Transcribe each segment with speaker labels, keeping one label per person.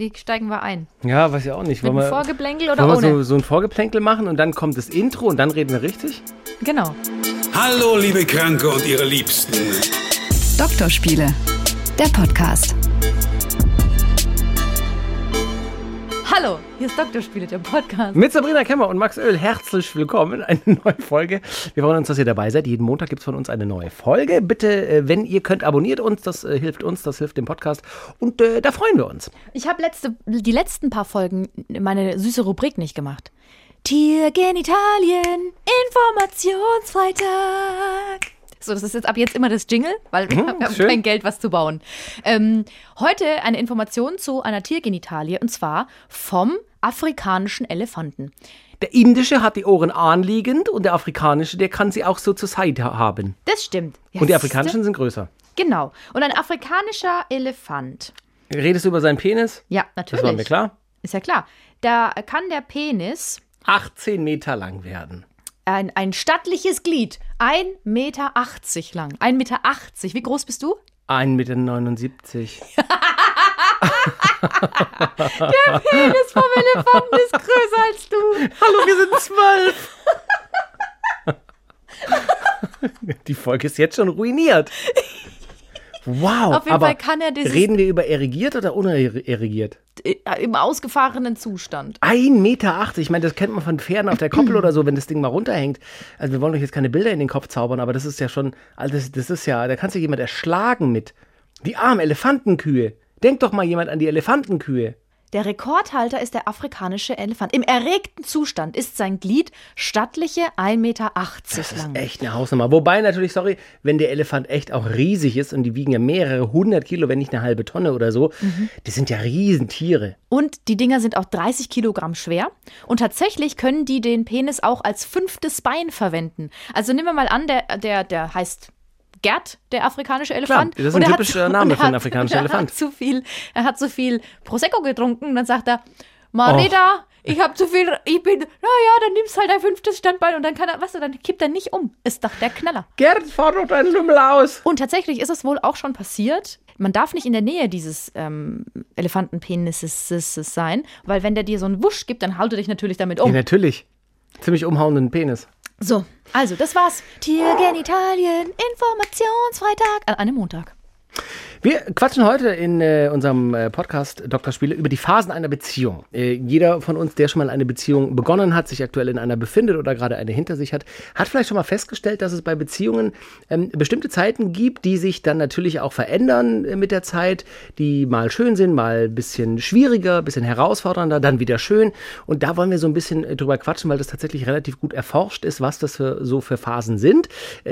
Speaker 1: Wie steigen wir ein?
Speaker 2: Ja, weiß ich auch nicht.
Speaker 1: Mit
Speaker 2: Wollen wir,
Speaker 1: Vorgeplänkel oder
Speaker 2: wollen wir
Speaker 1: ohne?
Speaker 2: so, so ein Vorgeplänkel machen und dann kommt das Intro und dann reden wir richtig?
Speaker 1: Genau.
Speaker 3: Hallo, liebe Kranke und ihre Liebsten.
Speaker 4: Doktorspiele, der Podcast.
Speaker 1: Hallo, hier ist Doktorspiele, der Podcast.
Speaker 2: Mit Sabrina Kemmer und Max Öl, herzlich willkommen in eine neue Folge. Wir freuen uns, dass ihr dabei seid. Jeden Montag gibt es von uns eine neue Folge. Bitte, äh, wenn ihr könnt, abonniert uns. Das äh, hilft uns, das hilft dem Podcast. Und äh, da freuen wir uns.
Speaker 1: Ich habe letzte, die letzten paar Folgen meine süße Rubrik nicht gemacht. Tiergenitalien, Informationsfreitag. So, das ist jetzt ab jetzt immer das Jingle, weil wir haben
Speaker 2: schön.
Speaker 1: kein Geld, was zu bauen. Ähm, heute eine Information zu einer Tiergenitalie und zwar vom afrikanischen Elefanten.
Speaker 2: Der indische hat die Ohren anliegend und der afrikanische, der kann sie auch so zur Seite haben.
Speaker 1: Das stimmt. Ja,
Speaker 2: Und die afrikanischen sind größer.
Speaker 1: Genau. Und ein afrikanischer Elefant.
Speaker 2: Redest du über seinen Penis?
Speaker 1: Ja,
Speaker 2: Das
Speaker 1: natürlich.
Speaker 2: war mir klar.
Speaker 1: Ist ja klar. Da kann der Penis
Speaker 2: 18 Meter lang werden.
Speaker 1: ein, ein stattliches Glied, 1,80 Meter lang. 1,80 Meter. Wie groß bist du?
Speaker 2: 1,79 Meter.
Speaker 1: Penis vom Elefanten ist größer als du.
Speaker 2: Hallo, wir sind zwölf. Die Folge ist jetzt schon ruiniert. Wow.
Speaker 1: Auf jeden
Speaker 2: aber
Speaker 1: Fall kann er dieses
Speaker 2: Reden wir über erigiert oder unerregiert?
Speaker 1: äh, im ausgefahrenen Zustand.
Speaker 2: 1,80 Meter. Ich meine, das kennt man von Pferden auf der Koppel oder so, wenn das Ding mal runterhängt. Also wir wollen euch jetzt keine Bilder in den Kopf zaubern, aber das ist ja schon, also das, das ist ja, da kannst du jemand erschlagen mit. Die armen Elefantenkühe. Denk doch mal jemand an die Elefantenkühe.
Speaker 1: Der Rekordhalter ist der afrikanische Elefant. Im erregten Zustand ist sein Glied stattliche 1,80 Meter
Speaker 2: Das
Speaker 1: lang.
Speaker 2: ist echt eine Hausnummer. Wobei natürlich, sorry, wenn der Elefant echt auch riesig ist und die wiegen ja mehrere hundert Kilo, wenn nicht eine halbe Tonne oder so, die sind ja Riesentiere.
Speaker 1: Und die Dinger sind auch 30 Kilogramm schwer. Und tatsächlich können die den Penis auch als fünftes Bein verwenden. Also nehmen wir mal an, der, der, der heißt Gerd, der afrikanische Elefant.
Speaker 2: das ist ein
Speaker 1: er hat
Speaker 2: typischer
Speaker 1: und
Speaker 2: Name
Speaker 1: er
Speaker 2: für einen
Speaker 1: hat-
Speaker 2: afrikanischen
Speaker 1: er
Speaker 2: Elefant.
Speaker 1: Hat zu viel, er hat zu viel Prosecco getrunken und dann sagt er, Marita, ich habe zu viel, ich bin, naja, dann nimmst halt ein fünftes Standbein und dann kann er, was, dann kippt er nicht um. Ist doch der Knaller.
Speaker 2: Gerd, fahr doch deinen Lümmel aus.
Speaker 1: Und tatsächlich ist es wohl auch schon passiert. Man darf nicht in der Nähe dieses ähm, Elefantenpenises sein, weil wenn der dir so einen Wusch gibt, dann haut er dich natürlich damit
Speaker 2: Ja,
Speaker 1: um.
Speaker 2: natürlich. Ziemlich umhauenden Penis.
Speaker 1: So, also das war's. Tiergenitalien, Informationsfreitag an einem Montag.
Speaker 2: Wir quatschen heute in äh, unserem äh, Podcast Dr. Spiele über die Phasen einer Beziehung. Äh, jeder von uns, der schon mal eine Beziehung begonnen hat, sich aktuell in einer befindet oder gerade eine hinter sich hat, hat vielleicht schon mal festgestellt, dass es bei Beziehungen ähm, bestimmte Zeiten gibt, die sich dann natürlich auch verändern äh, mit der Zeit, die mal schön sind, mal ein bisschen schwieriger, ein bisschen herausfordernder, dann wieder schön. Und da wollen wir so ein bisschen äh, drüber quatschen, weil das tatsächlich relativ gut erforscht ist, was das für, so für Phasen sind.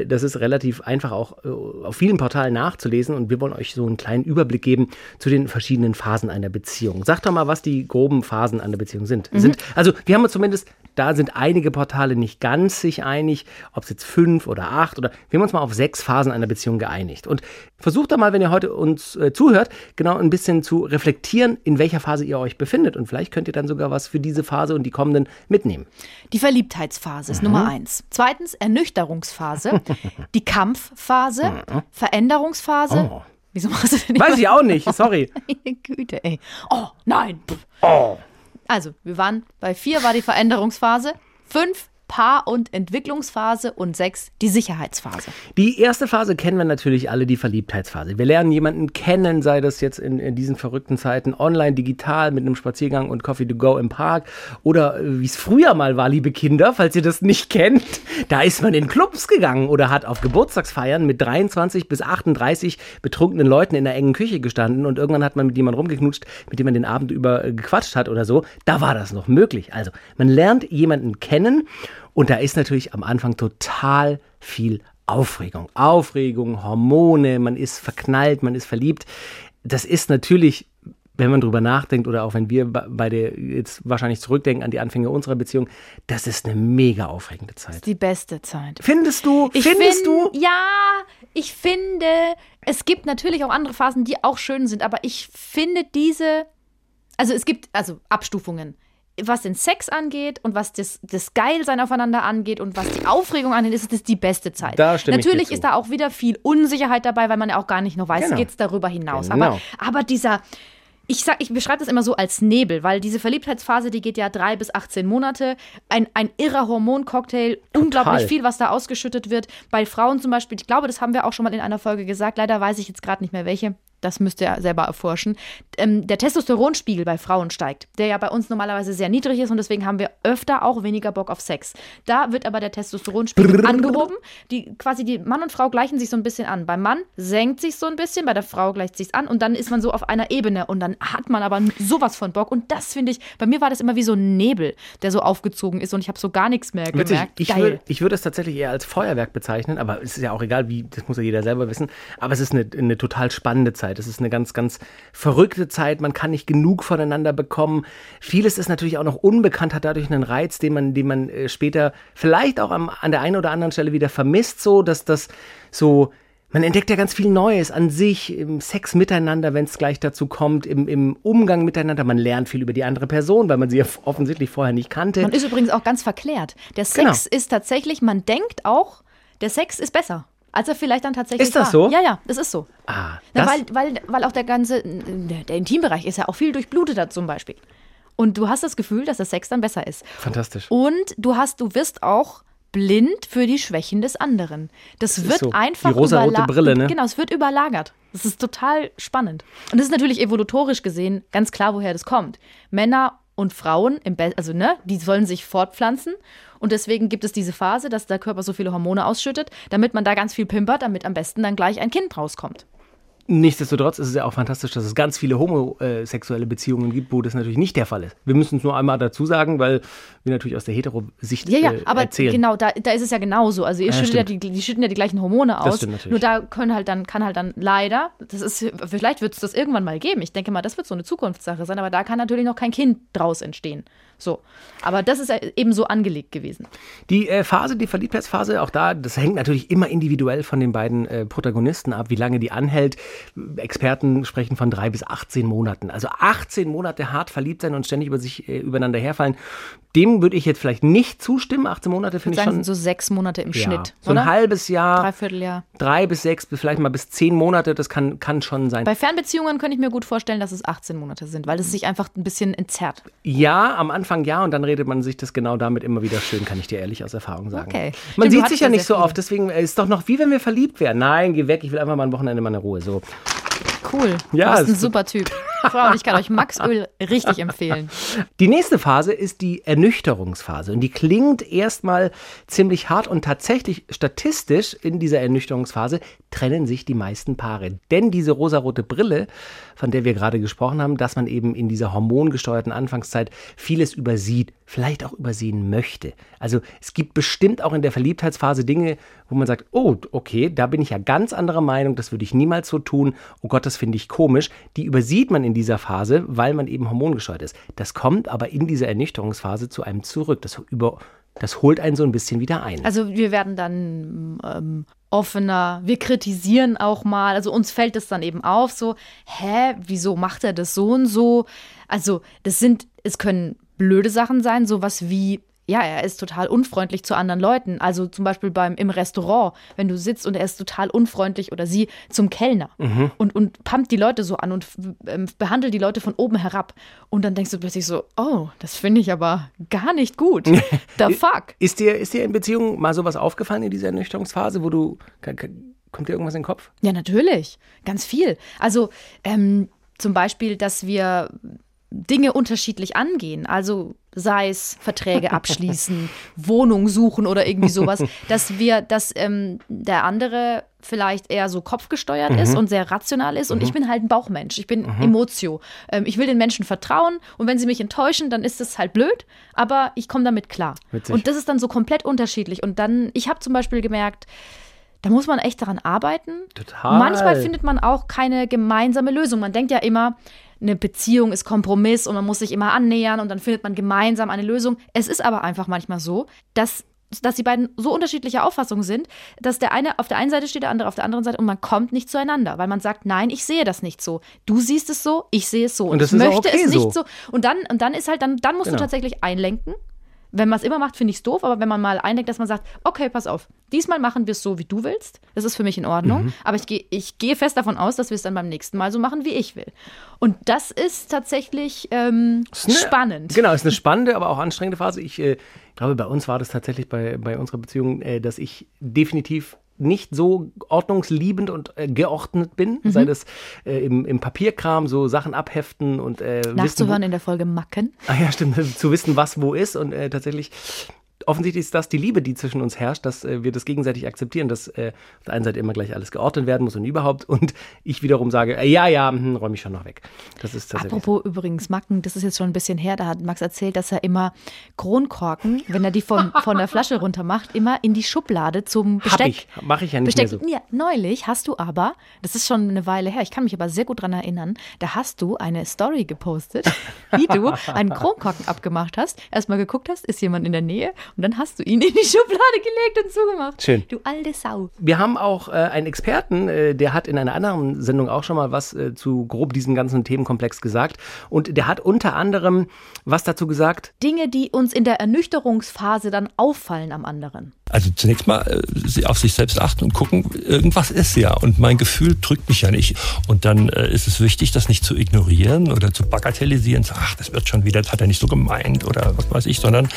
Speaker 2: Das ist relativ einfach auch auf vielen Portalen nachzulesen und wir wollen euch so einen kleinen Überblick geben zu den verschiedenen Phasen einer Beziehung. Sagt doch mal, was die groben Phasen einer Beziehung sind. sind also wir haben uns zumindest, da sind einige Portale nicht ganz sich einig, ob es jetzt fünf oder acht oder wir haben uns mal auf sechs Phasen einer Beziehung geeinigt. Und versucht doch mal, wenn ihr heute uns äh, zuhört, genau ein bisschen zu reflektieren, in welcher Phase ihr euch befindet. Und vielleicht könnt ihr dann sogar was für diese Phase und die kommenden mitnehmen.
Speaker 1: Die Verliebtheitsphase ist Nummer eins. Zweitens Ernüchterungsphase, die Kampfphase, Veränderungsphase.
Speaker 2: Oh.
Speaker 1: Wieso machst du denn nicht
Speaker 2: Weiß ich auch nicht, sorry.
Speaker 1: Meine Güte, ey. Oh, nein.
Speaker 2: Oh.
Speaker 1: Also, wir waren bei vier war die Veränderungsphase, fünf Paar- und Entwicklungsphase und sechs die Sicherheitsphase.
Speaker 2: Die erste Phase kennen wir natürlich alle, die Verliebtheitsphase. Wir lernen jemanden kennen, sei das jetzt in, in diesen verrückten Zeiten online, digital, mit einem Spaziergang und Coffee to go im Park oder äh, wie es früher mal war, liebe Kinder, falls ihr das nicht kennt, da ist man in Clubs gegangen oder hat auf Geburtstagsfeiern mit 23 bis 38 betrunkenen Leuten in einer engen Küche gestanden und irgendwann hat man mit jemandem rumgeknutscht, mit dem man den Abend über äh, gequatscht hat oder so. Da war das noch möglich. Also, man lernt jemanden kennen und da ist natürlich am Anfang total viel Aufregung. Aufregung, Hormone, man ist verknallt, man ist verliebt. Das ist natürlich, wenn man drüber nachdenkt oder auch wenn wir be- beide jetzt wahrscheinlich zurückdenken an die Anfänge unserer Beziehung, das ist eine mega aufregende Zeit.
Speaker 1: Die beste Zeit.
Speaker 2: Findest du?
Speaker 1: Ich
Speaker 2: findest
Speaker 1: find,
Speaker 2: du?
Speaker 1: Ja, ich finde, es gibt natürlich auch andere Phasen, die auch schön sind, aber ich finde diese, also es gibt also Abstufungen. Was den Sex angeht und was das, das Geilsein aufeinander angeht und was die Aufregung angeht, ist das die beste Zeit.
Speaker 2: Da
Speaker 1: Natürlich ist da auch wieder viel Unsicherheit dabei, weil man ja auch gar nicht noch weiß,
Speaker 2: Genau.
Speaker 1: geht es darüber hinaus.
Speaker 2: Genau.
Speaker 1: Aber, aber dieser, ich sag, ich beschreibe das immer so als Nebel, weil diese Verliebtheitsphase, die geht ja drei bis 18 Monate. Ein, ein irrer Hormoncocktail, unglaublich viel, was da ausgeschüttet wird. Bei Frauen zum Beispiel, ich glaube, das haben wir auch schon mal in einer Folge gesagt, leider weiß ich jetzt gerade nicht mehr welche. Das müsst ihr selber erforschen. Ähm, der Testosteronspiegel bei Frauen steigt, der ja bei uns normalerweise sehr niedrig ist und deswegen haben wir öfter auch weniger Bock auf Sex. Da wird aber der Testosteronspiegel angehoben. Die, quasi die Mann und Frau gleichen sich so ein bisschen an. Beim Mann senkt sich so ein bisschen, bei der Frau gleicht sich an und dann ist man so auf einer Ebene und dann hat man aber sowas von Bock und das finde ich, bei mir war das immer wie so ein Nebel, der so aufgezogen ist und ich habe so gar nichts mehr
Speaker 2: Witzig,
Speaker 1: gemerkt.
Speaker 2: ich
Speaker 1: Geil.
Speaker 2: würde ich würd es tatsächlich eher als Feuerwerk bezeichnen, aber es ist ja auch egal, wie, das muss ja jeder selber wissen. Aber es ist eine, eine total spannende Zeit. Es ist eine ganz, ganz verrückte Zeit. Man kann nicht genug voneinander bekommen. Vieles ist natürlich auch noch unbekannt, hat dadurch einen Reiz, den man, den man äh, später vielleicht auch am, an der einen oder anderen Stelle wieder vermisst, so dass das so. Man entdeckt ja ganz viel Neues an sich, im Sex miteinander, wenn es gleich dazu kommt, im, im Umgang miteinander. Man lernt viel über die andere Person, weil man sie ja offensichtlich vorher nicht kannte.
Speaker 1: Man ist übrigens auch ganz verklärt. Der
Speaker 2: Genau.
Speaker 1: Sex ist tatsächlich, man denkt auch, der Sex ist besser. Als er vielleicht dann tatsächlich
Speaker 2: Ist das
Speaker 1: war.
Speaker 2: so?
Speaker 1: Ja, ja, das ist so.
Speaker 2: ah,
Speaker 1: Na,
Speaker 2: das,
Speaker 1: weil, weil, weil auch der ganze, der, Intimbereich ist ja auch viel durchbluteter zum Beispiel. Und du hast das Gefühl, dass der Sex dann besser ist.
Speaker 2: fantastisch.
Speaker 1: Und du hast, du wirst auch blind für die Schwächen des anderen. Das wird
Speaker 2: so.
Speaker 1: einfach
Speaker 2: Die rosarote
Speaker 1: überla-
Speaker 2: Brille, ne?
Speaker 1: Genau, es wird überlagert. Das ist total spannend. Und das ist natürlich evolutorisch gesehen ganz klar, woher das kommt. Männer und Frauen, also ne, die sollen sich fortpflanzen und deswegen gibt es diese Phase, dass der Körper so viele Hormone ausschüttet, damit man da ganz viel pimpert, damit am besten dann gleich ein Kind rauskommt.
Speaker 2: Nichtsdestotrotz ist es ja auch fantastisch, dass es ganz viele homosexuelle Beziehungen gibt, wo das natürlich nicht der Fall ist. Wir müssen es nur einmal dazu sagen, weil wir natürlich aus der Hetero-Sicht
Speaker 1: Ja, ja,
Speaker 2: äh,
Speaker 1: aber
Speaker 2: erzählen.
Speaker 1: genau, da, da ist es ja genauso. Also ihr
Speaker 2: Ja,
Speaker 1: schüttet ja die, die schütten ja die gleichen Hormone aus.
Speaker 2: stimmt natürlich.
Speaker 1: Nur da können halt dann, kann halt dann leider, das ist, vielleicht wird es das irgendwann mal geben. Ich denke mal, das wird so eine Zukunftssache sein, aber da kann natürlich noch kein Kind draus entstehen. So. Aber das ist ja eben so angelegt gewesen.
Speaker 2: Die äh, Phase, die Verliebtheitsphase, auch da, das hängt natürlich immer individuell von den beiden äh, Protagonisten ab, wie lange die anhält. Experten sprechen von drei bis 18 Monaten. Also 18 Monate hart verliebt sein und ständig über sich äh, übereinander herfallen. Dem würde ich jetzt vielleicht nicht zustimmen. 18 Monate
Speaker 1: Ich
Speaker 2: finde
Speaker 1: würde
Speaker 2: ich
Speaker 1: sagen,
Speaker 2: schon.
Speaker 1: so sechs Monate im
Speaker 2: ja,
Speaker 1: Schnitt.
Speaker 2: so
Speaker 1: oder?
Speaker 2: ein halbes Jahr,
Speaker 1: Dreivierteljahr.
Speaker 2: drei bis sechs, vielleicht mal bis zehn Monate, das kann, kann schon sein.
Speaker 1: Bei Fernbeziehungen könnte ich mir gut vorstellen, dass es 18 Monate sind, weil es sich einfach ein bisschen entzerrt.
Speaker 2: Ja, am Anfang ja, und dann redet man sich das genau damit immer wieder schön, kann ich dir ehrlich aus Erfahrung sagen.
Speaker 1: Okay.
Speaker 2: Man
Speaker 1: Stimmt,
Speaker 2: sieht sich ja nicht so
Speaker 1: viele.
Speaker 2: oft, deswegen äh, ist doch noch wie wenn wir verliebt wären. Nein, geh weg, ich will einfach mal ein Wochenende mal eine Ruhe. So.
Speaker 1: Cool.
Speaker 2: Ja,
Speaker 1: du bist ein
Speaker 2: es-
Speaker 1: super Typ. Frauen, ich kann euch Maxöl richtig empfehlen.
Speaker 2: Die nächste Phase ist die Ernüchterungsphase. Und die klingt erstmal ziemlich hart und tatsächlich statistisch in dieser Ernüchterungsphase trennen sich die meisten Paare. Denn diese rosarote Brille, von der wir gerade gesprochen haben, dass man eben in dieser hormongesteuerten Anfangszeit vieles übersieht, vielleicht auch übersehen möchte. Also es gibt bestimmt auch in der Verliebtheitsphase Dinge, wo man sagt, oh, okay, da bin ich ja ganz anderer Meinung, das würde ich niemals so tun. Oh Gott, das finde ich komisch. Die übersieht man in dieser Phase, weil man eben hormongesteuert ist. Das kommt aber in dieser Ernüchterungsphase zu einem zurück. Das, über, das holt einen so ein bisschen wieder ein.
Speaker 1: Also wir werden dann ähm, offener, wir kritisieren auch mal. Also uns fällt es dann eben auf, so, hä, wieso macht er das so und so? Also das sind, es können blöde Sachen sein, sowas wie, ja, er ist total unfreundlich zu anderen Leuten. Also zum Beispiel beim im Restaurant, wenn du sitzt und er ist total unfreundlich oder sie zum Kellner und, und pumpt die Leute so an und ähm, behandelt die Leute von oben herab. Und dann denkst du plötzlich so, oh, das finde ich aber gar nicht gut. The fuck?
Speaker 2: Ist dir, ist dir in Beziehungen mal sowas aufgefallen in dieser Ernüchterungsphase, wo du, kommt dir irgendwas in den Kopf?
Speaker 1: Ja, natürlich. Ganz viel. Also ähm, zum Beispiel, dass wir Dinge unterschiedlich angehen. Also sei es Verträge abschließen, Wohnung suchen oder irgendwie sowas, dass wir, dass ähm, der andere vielleicht eher so kopfgesteuert ist und sehr rational ist und ich bin halt ein Bauchmensch, ich bin Emotio. Ähm, ich will den Menschen vertrauen und wenn sie mich enttäuschen, dann ist das halt blöd, aber ich komme damit klar.
Speaker 2: Witzig.
Speaker 1: Und das ist dann so komplett unterschiedlich. Und dann, ich habe zum Beispiel gemerkt, da muss man echt daran arbeiten.
Speaker 2: Total.
Speaker 1: Manchmal findet man auch keine gemeinsame Lösung. Man denkt ja immer, eine Beziehung ist Kompromiss und man muss sich immer annähern und dann findet man gemeinsam eine Lösung. Es ist aber einfach manchmal so, dass dass die beiden so unterschiedlicher Auffassung sind, dass der eine auf der einen Seite steht, der andere auf der anderen Seite und man kommt nicht zueinander, weil man sagt, nein, ich sehe das nicht so. Du siehst es so, ich sehe es so.
Speaker 2: Und das
Speaker 1: ich
Speaker 2: ist auch
Speaker 1: möchte
Speaker 2: okay
Speaker 1: es nicht
Speaker 2: so.
Speaker 1: so. Und dann, und dann ist halt, dann, dann musst
Speaker 2: Genau.
Speaker 1: du tatsächlich einlenken Wenn man es immer macht, finde ich es doof, aber wenn man mal eindenkt, dass man sagt, okay, pass auf, diesmal machen wir es so, wie du willst, das ist für mich in Ordnung,
Speaker 2: Mhm.
Speaker 1: aber ich, geh, ich gehe fest davon aus, dass wir es dann beim nächsten Mal so machen, wie ich will. Und das ist tatsächlich ähm,
Speaker 2: Ist eine-
Speaker 1: spannend.
Speaker 2: Genau, ist eine spannende, aber auch anstrengende Phase. Ich äh, glaube, bei uns war das tatsächlich bei, bei unserer Beziehung, äh, dass ich definitiv nicht so ordnungsliebend und äh, geordnet bin,
Speaker 1: Mhm.
Speaker 2: sei das äh, im, im Papierkram, so Sachen abheften und äh, wissen, wo,
Speaker 1: Nachzuhören in der Folge Macken.
Speaker 2: Ah ja, stimmt, zu wissen, was wo ist und äh, tatsächlich offensichtlich ist das die Liebe, die zwischen uns herrscht, dass äh, wir das gegenseitig akzeptieren, dass äh, auf der einen Seite immer gleich alles geordnet werden muss und überhaupt und ich wiederum sage, äh, ja, ja, hm, räume ich schon noch weg. Das ist tatsächlich.
Speaker 1: Apropos übrigens Macken, das ist jetzt schon ein bisschen her, da hat Max erzählt, dass er immer Kronkorken, wenn er die von, von der Flasche runter macht, immer in die Schublade zum
Speaker 2: Hab
Speaker 1: Besteck.
Speaker 2: ich, mache ich ja nicht
Speaker 1: Besteck.
Speaker 2: mehr so.
Speaker 1: Ja, neulich hast du aber, das ist schon eine Weile her, ich kann mich aber sehr gut dran erinnern, da hast du eine Story gepostet, wie du einen Kronkorken abgemacht hast, erstmal geguckt hast, ist jemand in der Nähe und dann hast du ihn in die Schublade gelegt und zugemacht.
Speaker 2: Schön.
Speaker 1: Du alte Sau.
Speaker 2: Wir haben auch äh, einen Experten, äh, der hat in einer anderen Sendung auch schon mal was äh, zu grob diesem ganzen Themenkomplex gesagt. Und der hat unter anderem was dazu gesagt.
Speaker 1: Dinge, die uns in der Ernüchterungsphase dann auffallen am anderen.
Speaker 5: Also zunächst mal äh, auf sich selbst achten und gucken, irgendwas ist ja und mein Gefühl drückt mich ja nicht. Und dann äh, ist es wichtig, das nicht zu ignorieren oder zu bagatellisieren, zu, ach, das wird schon wieder, das hat er nicht so gemeint oder was weiß ich, sondern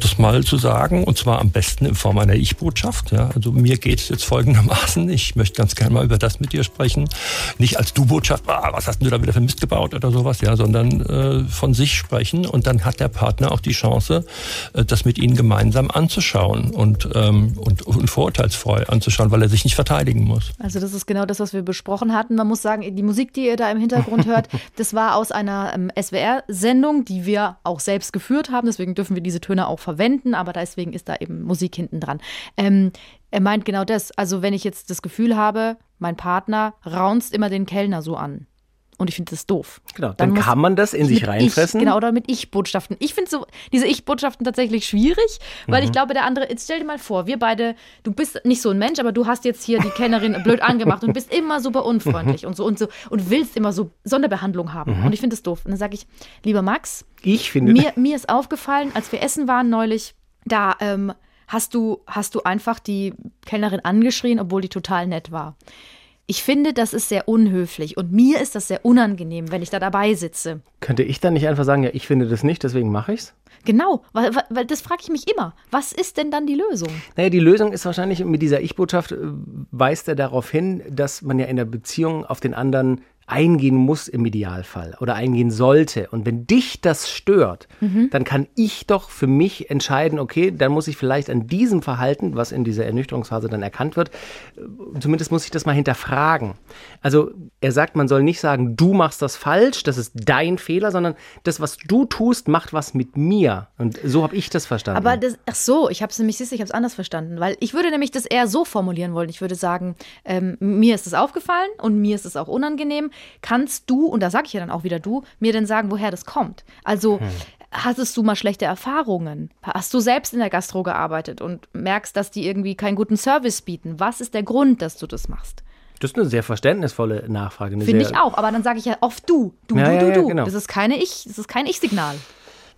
Speaker 5: das mal zu sagen und zwar am besten in Form einer Ich-Botschaft. Ja. Also mir geht es jetzt folgendermaßen, ich möchte ganz gerne mal über das mit dir sprechen. Nicht als Du-Botschaft, ah, was hast du da wieder für Mist gebaut oder sowas, ja, sondern äh, von sich sprechen und dann hat der Partner auch die Chance, äh, das mit ihnen gemeinsam anzuschauen und, ähm, und, und vorurteilsfrei anzuschauen, weil er sich nicht verteidigen muss.
Speaker 1: Also das ist genau das, was wir besprochen hatten. Man muss sagen, die Musik, die ihr da im Hintergrund hört, das war aus einer ähm, SWR-Sendung, die wir auch selbst geführt haben. Deswegen dürfen wir diese Töne auch verwenden, aber deswegen ist da eben Musik hinten dran. Ähm, er meint genau das. Also wenn ich jetzt das Gefühl habe, mein Partner raunzt immer den Kellner so an. Und ich finde das doof.
Speaker 2: Genau, dann
Speaker 1: muss
Speaker 2: kann man das in sich reinfressen.
Speaker 1: Ich, genau, oder mit Ich-Botschaften. Ich finde so diese Ich-Botschaften tatsächlich schwierig, weil
Speaker 2: Mhm.
Speaker 1: ich glaube, der andere, jetzt stell dir mal vor, wir beide, du bist nicht so ein Mensch, aber du hast jetzt hier die Kellnerin blöd angemacht und bist immer super unfreundlich und so und so und willst immer so Sonderbehandlung haben.
Speaker 2: Mhm.
Speaker 1: Und ich finde das doof. Und dann sage ich, lieber Max,
Speaker 2: Ich finde,
Speaker 1: mir, mir ist aufgefallen, als wir essen waren neulich, da ähm, hast, du, hast du einfach die Kellnerin angeschrien, obwohl die total nett war. Ich finde, das ist sehr unhöflich und mir ist das sehr unangenehm, wenn ich da dabei sitze.
Speaker 2: könnte ich dann nicht einfach sagen, ja, ich finde das nicht, deswegen mache ich's?
Speaker 1: Genau, weil, weil- das frage ich mich immer. Was ist denn dann die Lösung?
Speaker 2: Naja, die Lösung ist wahrscheinlich mit dieser Ich-Botschaft, äh, weist er darauf hin, dass man ja in der Beziehung auf den anderen eingehen muss im Idealfall oder eingehen sollte. Und wenn dich das stört, dann kann ich doch für mich entscheiden, okay, dann muss ich vielleicht an diesem Verhalten, was in dieser Ernüchterungsphase dann erkannt wird, äh, zumindest muss ich das mal hinterfragen. Also er sagt, man soll nicht sagen, du machst das falsch, das ist dein Fehler, sondern das, was du tust, macht was mit mir. Und so habe ich das verstanden.
Speaker 1: Aber das, ach so, ich habe es nämlich, siehst ich habe es anders verstanden, weil ich würde nämlich das eher so formulieren wollen. Ich würde sagen, ähm, mir ist es aufgefallen und mir ist es auch unangenehm. Kannst du, und da sage ich ja dann auch wieder du, mir denn sagen, woher das kommt? Also hattest du mal schlechte Erfahrungen? Hast du selbst in der Gastro gearbeitet und merkst, dass die irgendwie keinen guten Service bieten? Was ist der Grund, dass du das machst?
Speaker 2: Das ist eine sehr verständnisvolle Nachfrage.
Speaker 1: Finde ich auch, aber dann sage ich ja oft du, du,
Speaker 2: Ja,
Speaker 1: du,
Speaker 2: ja,
Speaker 1: du,
Speaker 2: ja,
Speaker 1: du.
Speaker 2: genau.
Speaker 1: Das ist keine Ich, das ist kein Ich-Signal.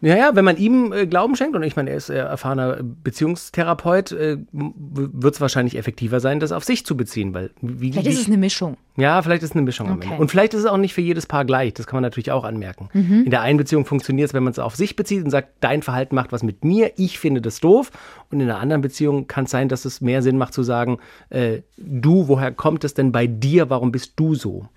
Speaker 2: Ja, ja, wenn man ihm äh, Glauben schenkt, und ich meine, er ist äh, erfahrener Beziehungstherapeut, äh, wird es wahrscheinlich effektiver sein, das auf sich zu beziehen, weil wie,
Speaker 1: Vielleicht
Speaker 2: wie,
Speaker 1: ist es eine Mischung.
Speaker 2: ja, vielleicht ist es eine Mischung am
Speaker 1: Okay.
Speaker 2: Ende. Und vielleicht ist es auch nicht für jedes Paar gleich, das kann man natürlich auch anmerken.
Speaker 1: Mhm.
Speaker 2: In der einen Beziehung funktioniert es, wenn man es auf sich bezieht und sagt, dein Verhalten macht was mit mir, ich finde das doof. Und in einer anderen Beziehung kann es sein, dass es mehr Sinn macht zu sagen, äh, du, woher kommt es denn bei dir, warum bist du so?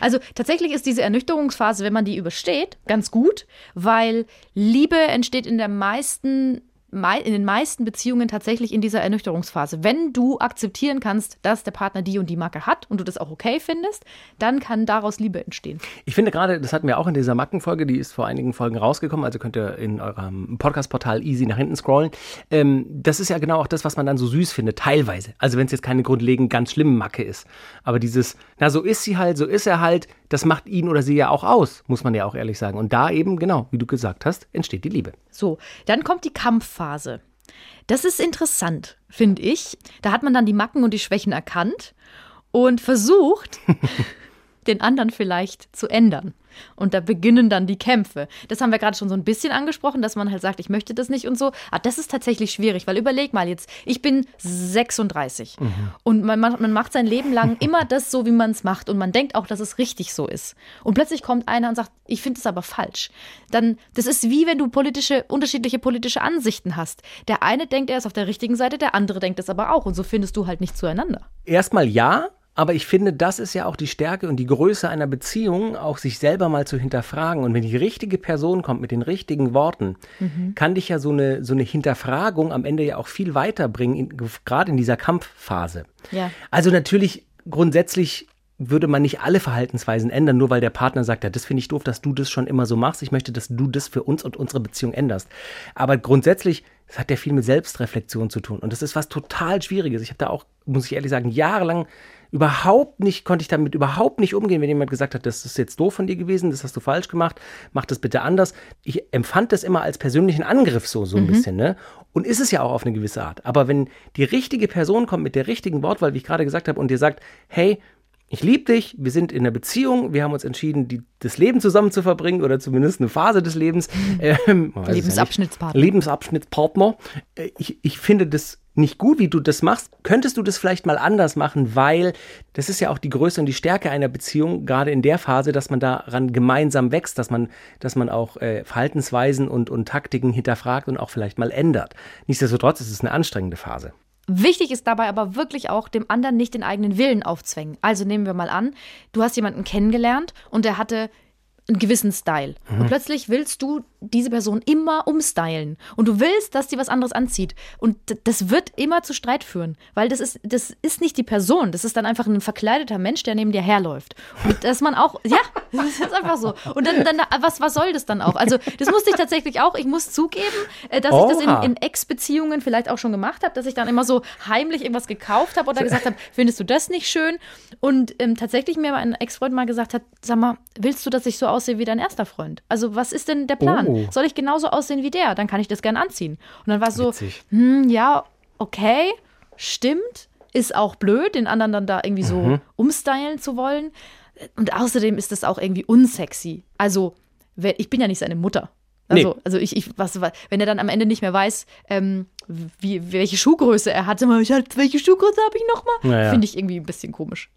Speaker 1: Also tatsächlich ist diese Ernüchterungsphase, wenn man die übersteht, ganz gut, weil Liebe entsteht in der meisten mei- in den meisten Beziehungen tatsächlich in dieser Ernüchterungsphase. Wenn du akzeptieren kannst, dass der Partner die und die Marke hat und du das auch okay findest, dann kann daraus Liebe entstehen.
Speaker 2: Ich finde gerade, das hatten wir auch in dieser Mackenfolge, die ist vor einigen Folgen rausgekommen, also könnt ihr in eurem Podcast-Portal easy nach hinten scrollen. Ähm, das ist ja genau auch das, was man dann so süß findet, teilweise. Also wenn es jetzt keine grundlegend ganz schlimme Macke ist. Aber dieses, na so ist sie halt, so ist er halt, das macht ihn oder sie ja auch aus, muss man ja auch ehrlich sagen. Und da eben, genau, wie du gesagt hast, entsteht die Liebe.
Speaker 1: So, dann kommt die Kampfphase. Das ist interessant, finde ich. Da hat man dann die Macken und die Schwächen erkannt und versucht, den anderen vielleicht zu ändern. Und da beginnen dann die Kämpfe. Das haben wir gerade schon so ein bisschen angesprochen, dass man halt sagt, ich möchte das nicht und so. Aber das ist tatsächlich schwierig, weil überleg mal jetzt, ich bin 36 mhm. und man, man macht sein Leben lang immer das so, wie man es macht und man denkt auch, dass es richtig so ist. Und plötzlich kommt einer und sagt, ich finde es aber falsch. Dann, das ist wie wenn du politische, unterschiedliche politische Ansichten hast. Der eine denkt, er ist auf der richtigen Seite, der andere denkt es aber auch und so findest du halt nicht zueinander.
Speaker 2: Erstmal ja, aber ich finde, das ist ja auch die Stärke und die Größe einer Beziehung, auch sich selber mal zu hinterfragen. Und wenn die richtige Person kommt mit den richtigen Worten, mhm. kann dich ja so eine, so eine Hinterfragung am Ende ja auch viel weiterbringen, gerade in dieser Kampfphase. Ja. Also natürlich grundsätzlich würde man nicht alle Verhaltensweisen ändern, nur weil der Partner sagt, ja, das finde ich doof, dass du das schon immer so machst. Ich möchte, dass du das für uns und unsere Beziehung änderst. Aber grundsätzlich, das hat ja viel mit Selbstreflexion zu tun. Und das ist was total Schwieriges. Ich habe da auch, muss ich ehrlich sagen, jahrelang überhaupt nicht, konnte ich damit überhaupt nicht umgehen, wenn jemand gesagt hat, das ist jetzt doof von dir gewesen, das hast du falsch gemacht, mach das bitte anders. Ich empfand das immer als persönlichen Angriff so, so ein mhm. bisschen, ne? Und ist es ja auch auf eine gewisse Art. Aber wenn die richtige Person kommt mit der richtigen Wortwahl, wie ich gerade gesagt habe, und dir sagt, hey, ich liebe dich, wir sind in einer Beziehung, wir haben uns entschieden, die, das Leben zusammen zu verbringen oder zumindest eine Phase des Lebens.
Speaker 1: Ähm, Lebensabschnittspartner.
Speaker 2: Lebensabschnittspartner. Äh, ich, ich finde das nicht gut, wie du das machst. Könntest du das vielleicht mal anders machen, weil das ist ja auch die Größe und die Stärke einer Beziehung, gerade in der Phase, dass man daran gemeinsam wächst, dass man, dass man auch äh, Verhaltensweisen und, und Taktiken hinterfragt und auch vielleicht mal ändert. Nichtsdestotrotz ist es eine anstrengende Phase.
Speaker 1: Wichtig ist dabei aber wirklich auch, dem anderen nicht den eigenen Willen aufzwängen. Also nehmen wir mal an, du hast jemanden kennengelernt und der hatte einen gewissen Style. Mhm. Und plötzlich willst du diese Person immer umstylen. Und du willst, dass sie was anderes anzieht. Und das wird immer zu Streit führen. Weil das ist, das ist nicht die Person. Das ist dann einfach ein verkleideter Mensch, der neben dir herläuft. Und dass man auch, ja, das ist einfach so. Und dann, dann was, was soll das dann auch? Also, das musste ich tatsächlich auch, ich muss zugeben, äh, dass Oha. ich das in, in Ex-Beziehungen vielleicht auch schon gemacht habe, dass ich dann immer so heimlich irgendwas gekauft habe oder gesagt habe, findest du das nicht schön? Und ähm, tatsächlich mir mein Ex-Freund mal gesagt hat, sag mal, willst du, dass ich so aussehe wie dein erster Freund? Also, was ist denn der Plan? Oh. Soll ich genauso aussehen wie der? Dann kann ich das gern anziehen. Und dann war es so, hm, ja, okay, stimmt, ist auch blöd, den anderen dann da irgendwie so mhm. umstylen zu wollen. Und außerdem ist das auch irgendwie unsexy. Also, ich bin ja nicht seine Mutter. Also, nee. also ich, ich, was, wenn er dann am Ende nicht mehr weiß, ähm, wie, welche Schuhgröße er hatte, ich halt, welche Schuhgröße habe ich nochmal? Naja. Finde ich irgendwie ein bisschen komisch.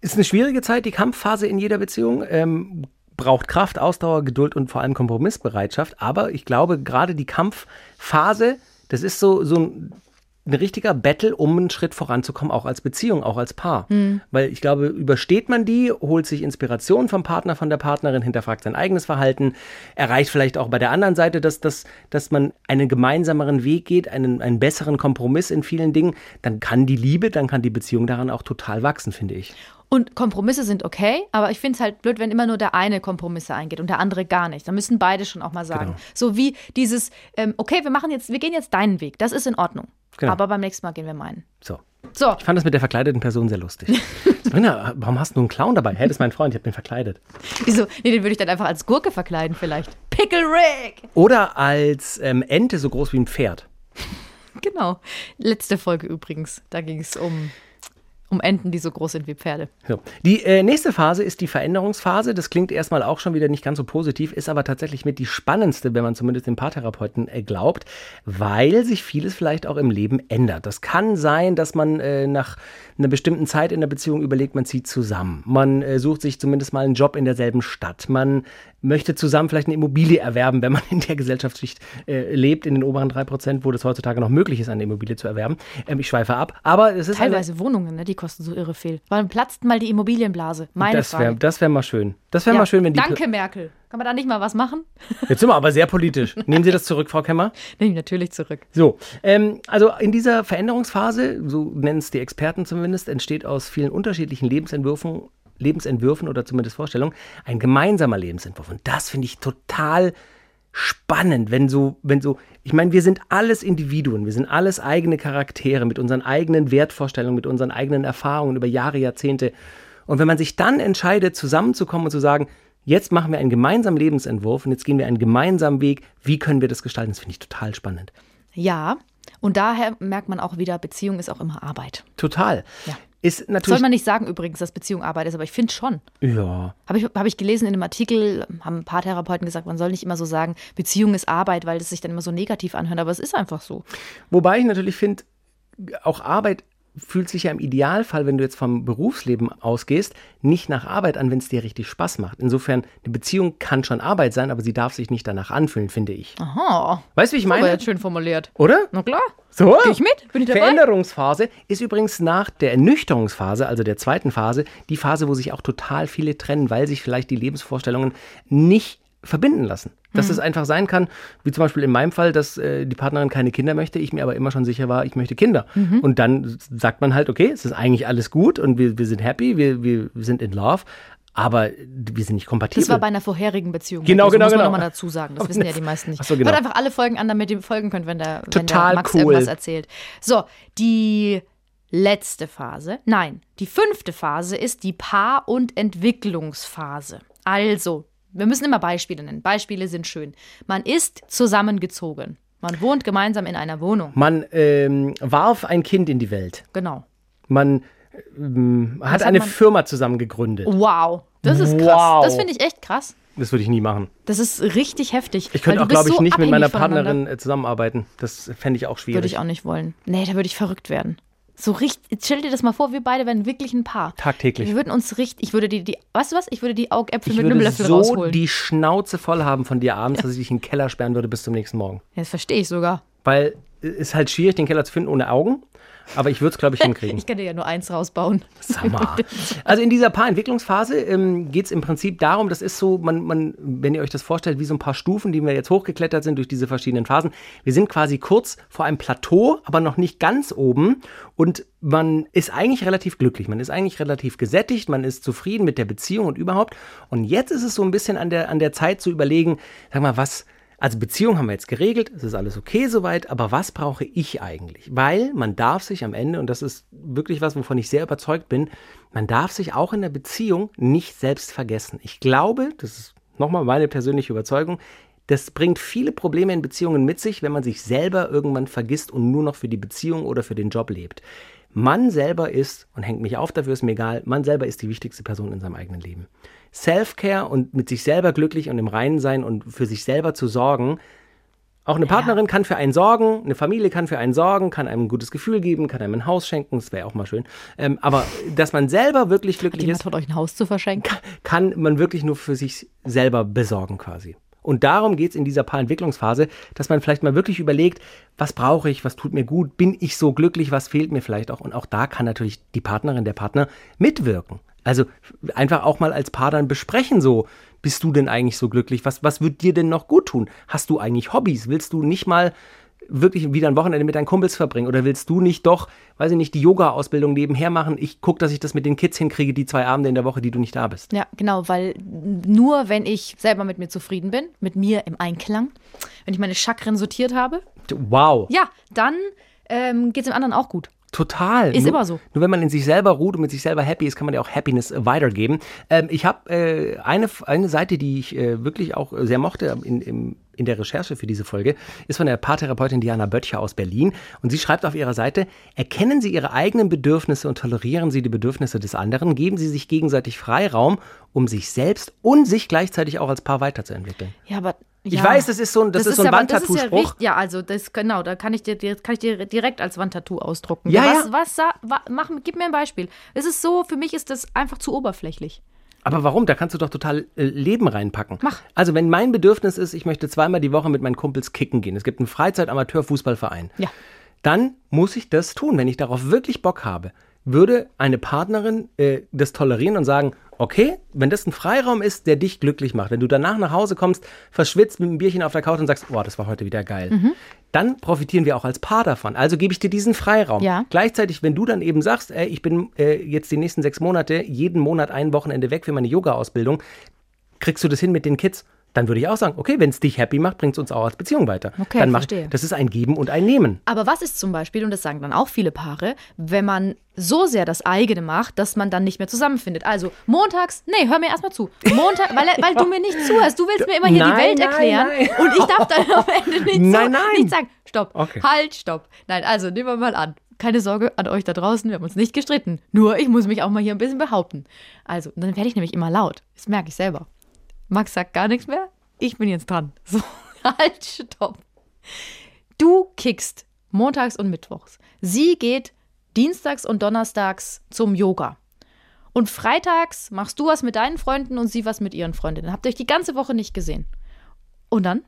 Speaker 2: Ist eine schwierige Zeit, die Kampfphase in jeder Beziehung. Ähm, braucht Kraft, Ausdauer, Geduld und vor allem Kompromissbereitschaft. Aber ich glaube, gerade die Kampfphase, das ist so, so ein, ein richtiger Battle, um einen Schritt voranzukommen, auch als Beziehung, auch als Paar. Mhm. Weil ich glaube, übersteht man die, holt sich Inspiration vom Partner, von der Partnerin, hinterfragt sein eigenes Verhalten, erreicht vielleicht auch bei der anderen Seite, dass, dass, dass man einen gemeinsameren Weg geht, einen, einen besseren Kompromiss in vielen Dingen, dann kann die Liebe, dann kann die Beziehung daran auch total wachsen, finde ich.
Speaker 1: Und Kompromisse sind okay, aber ich finde es halt blöd, wenn immer nur der eine Kompromisse eingeht und der andere gar nicht. Da müssen beide schon auch mal sagen. Genau. So wie dieses, ähm, okay, wir machen jetzt, wir gehen jetzt deinen Weg. Das ist in Ordnung. Genau. Aber beim nächsten Mal gehen wir meinen.
Speaker 2: So. So. Ich fand das mit der verkleideten Person sehr lustig. Sabrina, warum hast du einen Clown dabei? Hey, das ist mein Freund, ich habe den verkleidet.
Speaker 1: Wieso? Nee, den würde ich dann einfach als Gurke verkleiden vielleicht. Pickle Rick!
Speaker 2: Oder als ähm, Ente so groß wie ein Pferd.
Speaker 1: genau. Letzte Folge übrigens. Da ging es um um Enten, die so groß sind wie Pferde.
Speaker 2: So. Die äh, nächste Phase ist die Veränderungsphase. Das klingt erstmal auch schon wieder nicht ganz so positiv, ist aber tatsächlich mit die spannendste, wenn man zumindest den Paartherapeuten äh, glaubt, weil sich vieles vielleicht auch im Leben ändert. Das kann sein, dass man äh, nach einer bestimmten Zeit in der Beziehung überlegt, man zieht zusammen. Man äh, sucht sich zumindest mal einen Job in derselben Stadt. Man möchte zusammen vielleicht eine Immobilie erwerben, wenn man in der Gesellschaftsschicht äh, lebt, in den oberen drei Prozent, wo das heutzutage noch möglich ist, eine Immobilie zu erwerben. Ähm, ich schweife ab. Aber es ist
Speaker 1: teilweise eine, Wohnungen, ne? die kosten so irre viel. Wann platzt mal die Immobilienblase? Meine
Speaker 2: das wär, Das wäre mal schön. Das wäre ja, mal schön, wenn die.
Speaker 1: Danke, Merkel. Kann man da nicht mal was machen?
Speaker 2: Jetzt sind wir aber sehr politisch. Nehmen Sie das zurück, Frau Kemmer?
Speaker 1: Nehme ich natürlich zurück.
Speaker 2: So, ähm, also in dieser Veränderungsphase, so nennen es die Experten zumindest, entsteht aus vielen unterschiedlichen Lebensentwürfen Lebensentwürfen oder zumindest Vorstellungen ein gemeinsamer Lebensentwurf. Und das finde ich total spannend, wenn so, wenn so, ich meine, wir sind alles Individuen, wir sind alles eigene Charaktere mit unseren eigenen Wertvorstellungen, mit unseren eigenen Erfahrungen über Jahre, Jahrzehnte. Und wenn man sich dann entscheidet, zusammenzukommen und zu sagen, jetzt machen wir einen gemeinsamen Lebensentwurf und jetzt gehen wir einen gemeinsamen Weg, wie können wir das gestalten, das finde ich total spannend.
Speaker 1: Ja, und daher merkt man auch wieder, Beziehung ist auch immer Arbeit.
Speaker 2: Total.
Speaker 1: Ja
Speaker 2: ist natürlich.
Speaker 1: Soll man nicht sagen übrigens, dass Beziehung Arbeit ist, aber ich finde schon.
Speaker 2: ja.
Speaker 1: Habe ich, hab ich gelesen in einem Artikel, haben ein paar Therapeuten gesagt, man soll nicht immer so sagen, Beziehung ist Arbeit, weil das sich dann immer so negativ anhört, aber es ist einfach so.
Speaker 2: Wobei ich natürlich finde, auch Arbeit fühlt sich ja im Idealfall, wenn du jetzt vom Berufsleben ausgehst, nicht nach Arbeit an, wenn es dir richtig Spaß macht. Insofern, eine Beziehung kann schon Arbeit sein, aber sie darf sich nicht danach anfühlen, finde ich.
Speaker 1: Aha.
Speaker 2: Weißt du, wie ich
Speaker 1: Aber
Speaker 2: meine?
Speaker 1: jetzt schön formuliert.
Speaker 2: Oder?
Speaker 1: Na klar.
Speaker 2: So?
Speaker 1: Geh ich mit? Bin ich dabei?
Speaker 2: Veränderungsphase ist übrigens nach der Ernüchterungsphase, also der zweiten Phase, die Phase, wo sich auch total viele trennen, weil sich vielleicht die Lebensvorstellungen nicht verbinden lassen. Dass es einfach sein kann, wie zum Beispiel in meinem Fall, dass äh, die Partnerin keine Kinder möchte, ich mir aber immer schon sicher war, ich möchte Kinder. Und dann sagt man halt, okay, es ist eigentlich alles gut und wir, wir sind happy, wir, wir sind in love, aber wir sind nicht kompatibel.
Speaker 1: Das war bei einer vorherigen Beziehung.
Speaker 2: Genau,
Speaker 1: das
Speaker 2: genau,
Speaker 1: muss man
Speaker 2: genau.
Speaker 1: nochmal dazu sagen. Das wissen ja die meisten nicht.
Speaker 2: Ach so, genau.
Speaker 1: Hört einfach alle Folgen an, damit ihr folgen könnt, wenn der, wenn der
Speaker 2: Total
Speaker 1: Max
Speaker 2: cool.
Speaker 1: irgendwas erzählt. So, die letzte Phase, nein, die fünfte Phase ist die Paar- und Entwicklungsphase. Also, wir müssen immer Beispiele nennen. Beispiele sind schön. Man ist zusammengezogen. Man wohnt gemeinsam in einer Wohnung.
Speaker 2: man ähm, warf ein Kind in die Welt.
Speaker 1: Genau.
Speaker 2: Man ähm, hat
Speaker 1: hat
Speaker 2: eine
Speaker 1: man-
Speaker 2: Firma zusammen gegründet.
Speaker 1: Wow. Das ist krass.
Speaker 2: Wow.
Speaker 1: Das finde ich echt krass.
Speaker 2: Das würde ich nie machen.
Speaker 1: Das ist richtig heftig.
Speaker 2: Ich könnte auch, glaube ich,
Speaker 1: so
Speaker 2: nicht mit meiner. Partnerin äh, zusammenarbeiten. Das fände ich auch schwierig.
Speaker 1: Würde ich auch nicht wollen. Nee, da würde ich verrückt werden. So richtig, stell dir das mal vor, wir beide wären wirklich ein Paar.
Speaker 2: Tagtäglich.
Speaker 1: Wir würden uns richtig, ich würde die, die weißt du was? Ich würde die Augäpfel
Speaker 2: Ich
Speaker 1: mit einem
Speaker 2: würde
Speaker 1: Löffel
Speaker 2: so
Speaker 1: rausholen.
Speaker 2: die Schnauze voll haben von dir abends, dass ich dich in den Keller sperren würde bis zum nächsten Morgen.
Speaker 1: ja, das verstehe ich sogar.
Speaker 2: Weil es ist halt schwierig, den Keller zu finden ohne Augen. Aber ich würde es, glaube ich, hinkriegen.
Speaker 1: Ich kann dir ja nur eins rausbauen.
Speaker 2: Sag mal. Also in dieser Paarentwicklungsphase ähm, geht es im Prinzip darum, das ist so, man, man, wenn ihr euch das vorstellt, wie so ein paar Stufen, die wir jetzt hochgeklettert sind durch diese verschiedenen Phasen. Wir sind quasi kurz vor einem Plateau, aber noch nicht ganz oben. Und man ist eigentlich relativ glücklich, man ist eigentlich relativ gesättigt, man ist zufrieden mit der Beziehung und überhaupt. Und jetzt ist es so ein bisschen an der, an der Zeit zu überlegen, sag mal, was, also Beziehung haben wir jetzt geregelt, es ist alles okay soweit, aber was brauche ich eigentlich? Weil man darf sich am Ende, und das ist wirklich was, wovon ich sehr überzeugt bin, man darf sich auch in der Beziehung nicht selbst vergessen. Ich glaube, das ist nochmal meine persönliche Überzeugung, das bringt viele Probleme in Beziehungen mit sich, wenn man sich selber irgendwann vergisst und nur noch für die Beziehung oder für den Job lebt. Man selber ist, und hängt mich auf, dafür ist mir egal, man selber ist die wichtigste Person in seinem eigenen Leben. Self-Care und mit sich selber glücklich und im Reinen sein und für sich selber zu sorgen. Auch eine Partnerin kann für einen sorgen, eine Familie kann für einen sorgen, kann einem ein gutes Gefühl geben, kann einem ein Haus schenken, das wäre auch mal schön. Ähm, aber dass man selber wirklich glücklich ist,
Speaker 1: Jemand hat euch ein Haus zu verschenken.
Speaker 2: kann man wirklich nur für sich selber besorgen quasi. Und darum geht es in dieser Paarentwicklungsphase, dass man vielleicht mal wirklich überlegt, was brauche ich, was tut mir gut, bin ich so glücklich, was fehlt mir vielleicht auch. Und auch da kann natürlich die Partnerin, der Partner mitwirken. Also einfach auch mal als Paar dann besprechen, so, bist du denn eigentlich so glücklich? Was, was wird dir denn noch gut tun? Hast du eigentlich Hobbys? Willst du nicht mal wirklich wieder ein Wochenende mit deinen Kumpels verbringen? Oder willst du nicht doch, weiß ich nicht, die Yoga-Ausbildung nebenher machen? Ich gucke, dass ich das mit den Kids hinkriege, die zwei Abende in der Woche, die du nicht da bist.
Speaker 1: Ja, genau, weil nur wenn ich selber mit mir zufrieden bin, mit mir im Einklang, wenn ich meine Chakren sortiert habe,
Speaker 2: Wow.
Speaker 1: ja, dann ähm, geht es dem anderen auch gut.
Speaker 2: Total.
Speaker 1: Ist
Speaker 2: nur,
Speaker 1: immer so.
Speaker 2: Nur wenn man in sich selber ruht und mit sich selber happy ist, kann man ja auch Happiness weitergeben. Ähm, ich habe äh, eine, eine Seite, die ich äh, wirklich auch sehr mochte in, in, in der Recherche für diese Folge, ist von der Paartherapeutin Diana Böttcher aus Berlin. Und sie schreibt auf ihrer Seite, erkennen Sie Ihre eigenen Bedürfnisse und tolerieren Sie die Bedürfnisse des anderen. Geben Sie sich gegenseitig Freiraum, um sich selbst und sich gleichzeitig auch als Paar weiterzuentwickeln.
Speaker 1: Ja, aber.
Speaker 2: Ich
Speaker 1: ja.
Speaker 2: weiß, das ist so ein, das ist so ein
Speaker 1: das ja,
Speaker 2: Wandtattoo-Spruch.
Speaker 1: richtig- ja, also das genau, da kann ich dir, kann ich dir direkt als Wandtattoo ausdrucken.
Speaker 2: Ja,
Speaker 1: was,
Speaker 2: ja.
Speaker 1: was sa- wa, mach, gib mir ein Beispiel. Es ist so, für mich ist das einfach zu oberflächlich.
Speaker 2: Aber warum? Da kannst du doch total äh, Leben reinpacken.
Speaker 1: Mach.
Speaker 2: Also wenn mein Bedürfnis ist, ich möchte zweimal die Woche mit meinen Kumpels kicken gehen. Es gibt einen Freizeit-Amateur-Fußballverein.
Speaker 1: Ja.
Speaker 2: Dann muss ich das tun, wenn ich darauf wirklich Bock habe. Würde eine Partnerin äh, das tolerieren und sagen, okay, wenn das ein Freiraum ist, der dich glücklich macht, wenn du danach nach Hause kommst, verschwitzt mit einem Bierchen auf der Couch und sagst, boah, das war heute wieder geil,
Speaker 1: Mhm.
Speaker 2: dann profitieren wir auch als Paar davon. Also gebe ich dir diesen Freiraum.
Speaker 1: Ja.
Speaker 2: Gleichzeitig, wenn du dann eben sagst, ey, ich bin äh, jetzt die nächsten sechs Monate jeden Monat ein Wochenende weg für meine Yoga-Ausbildung, kriegst du das hin mit den Kids? Dann würde ich auch sagen, okay, wenn es dich happy macht, bringt es uns auch als Beziehung weiter.
Speaker 1: Okay,
Speaker 2: dann mach,
Speaker 1: verstehe.
Speaker 2: Das ist ein Geben und ein Nehmen.
Speaker 1: Aber was ist zum Beispiel, und das sagen dann auch viele Paare, wenn man so sehr das eigene macht, dass man dann nicht mehr zusammenfindet? Also montags, nee, hör mir erstmal zu. Montag, weil, weil du mir nicht zuhörst. Du willst mir immer hier
Speaker 2: Nein,
Speaker 1: die Welt
Speaker 2: nein,
Speaker 1: erklären
Speaker 2: nein.
Speaker 1: und ich darf dann am Ende nicht,
Speaker 2: Nein,
Speaker 1: so,
Speaker 2: nein.
Speaker 1: nicht sagen, stopp,
Speaker 2: Okay.
Speaker 1: halt, stopp. Nein, also nehmen wir mal an. keine Sorge an euch da draußen, wir haben uns nicht gestritten. Nur ich muss mich auch mal hier ein bisschen behaupten. Also, dann werde ich nämlich immer laut. Das merke ich selber. Max sagt gar nichts mehr. Ich bin jetzt dran. So, halt, stopp. Du kickst montags und mittwochs. Sie geht dienstags und donnerstags zum Yoga. Und freitags machst du was mit deinen Freunden und sie was mit ihren Freundinnen. Habt ihr euch die ganze Woche nicht gesehen. Und dann?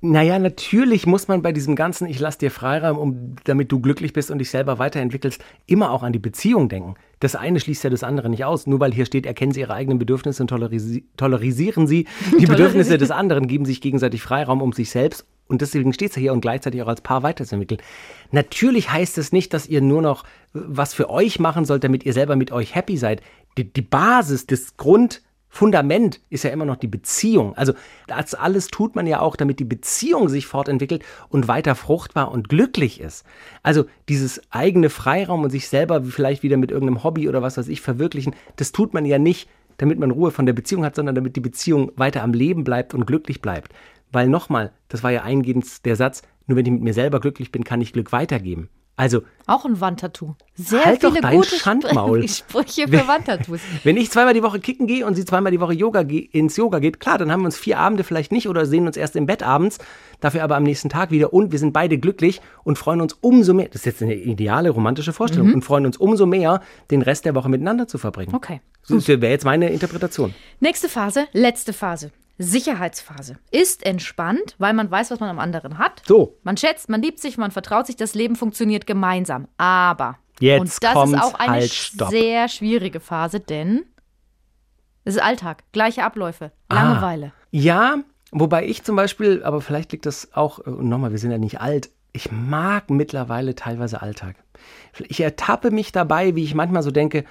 Speaker 2: Naja, natürlich muss man bei diesem ganzen Ich lass dir Freiraum, um, damit du glücklich bist und dich selber weiterentwickelst, immer auch an die Beziehung denken. Das eine schließt ja das andere nicht aus. Nur weil hier steht, erkennen Sie Ihre eigenen Bedürfnisse und tolerisi tolerisieren Sie die Bedürfnisse des anderen, geben sich gegenseitig Freiraum, um sich selbst und deswegen steht es ja hier und gleichzeitig auch als Paar weiterzuentwickeln. Natürlich heißt es nicht, dass ihr nur noch was für euch machen sollt, damit ihr selber mit euch happy seid. Die, die Basis, das Grund, Fundament ist ja immer noch die Beziehung. Also das alles tut man ja auch, damit die Beziehung sich fortentwickelt und weiter fruchtbar und glücklich ist. Also dieses eigene Freiraum und sich selber vielleicht wieder mit irgendeinem Hobby oder was weiß ich verwirklichen, das tut man ja nicht, damit man Ruhe von der Beziehung hat, sondern damit die Beziehung weiter am Leben bleibt und glücklich bleibt. Weil nochmal, das war ja eingehend der Satz, nur wenn ich mit mir selber glücklich bin, kann ich Glück weitergeben. Also
Speaker 1: auch ein Wandtattoo. Sehr
Speaker 2: halt
Speaker 1: viele
Speaker 2: doch dein
Speaker 1: gute
Speaker 2: Schandmaul.
Speaker 1: Sprüche für Wandtattoos.
Speaker 2: Wenn ich zweimal die Woche kicken gehe und sie zweimal die Woche Yoga ins Yoga geht, klar, dann haben wir uns vier Abende vielleicht nicht oder sehen uns erst im Bett abends, dafür aber am nächsten Tag wieder und wir sind beide glücklich und freuen uns umso mehr. Das ist jetzt eine ideale romantische Vorstellung mhm. und freuen uns umso mehr, den Rest der Woche miteinander zu verbringen.
Speaker 1: Okay.
Speaker 2: Das wäre jetzt meine Interpretation.
Speaker 1: Nächste Phase, letzte Phase. Sicherheitsphase. Ist entspannt, weil man weiß, was man am anderen hat.
Speaker 2: So.
Speaker 1: Man schätzt, man liebt sich, man vertraut sich, das Leben funktioniert gemeinsam. Aber,
Speaker 2: Jetzt
Speaker 1: und das
Speaker 2: kommt's,
Speaker 1: ist auch eine
Speaker 2: halt,
Speaker 1: sehr schwierige Phase, denn es ist Alltag, gleiche Abläufe, Langeweile.
Speaker 2: Ah, ja, wobei ich zum Beispiel, aber vielleicht liegt das auch, und nochmal, wir sind ja nicht alt, ich mag mittlerweile teilweise Alltag. Ich ertappe mich dabei, wie ich manchmal so denke,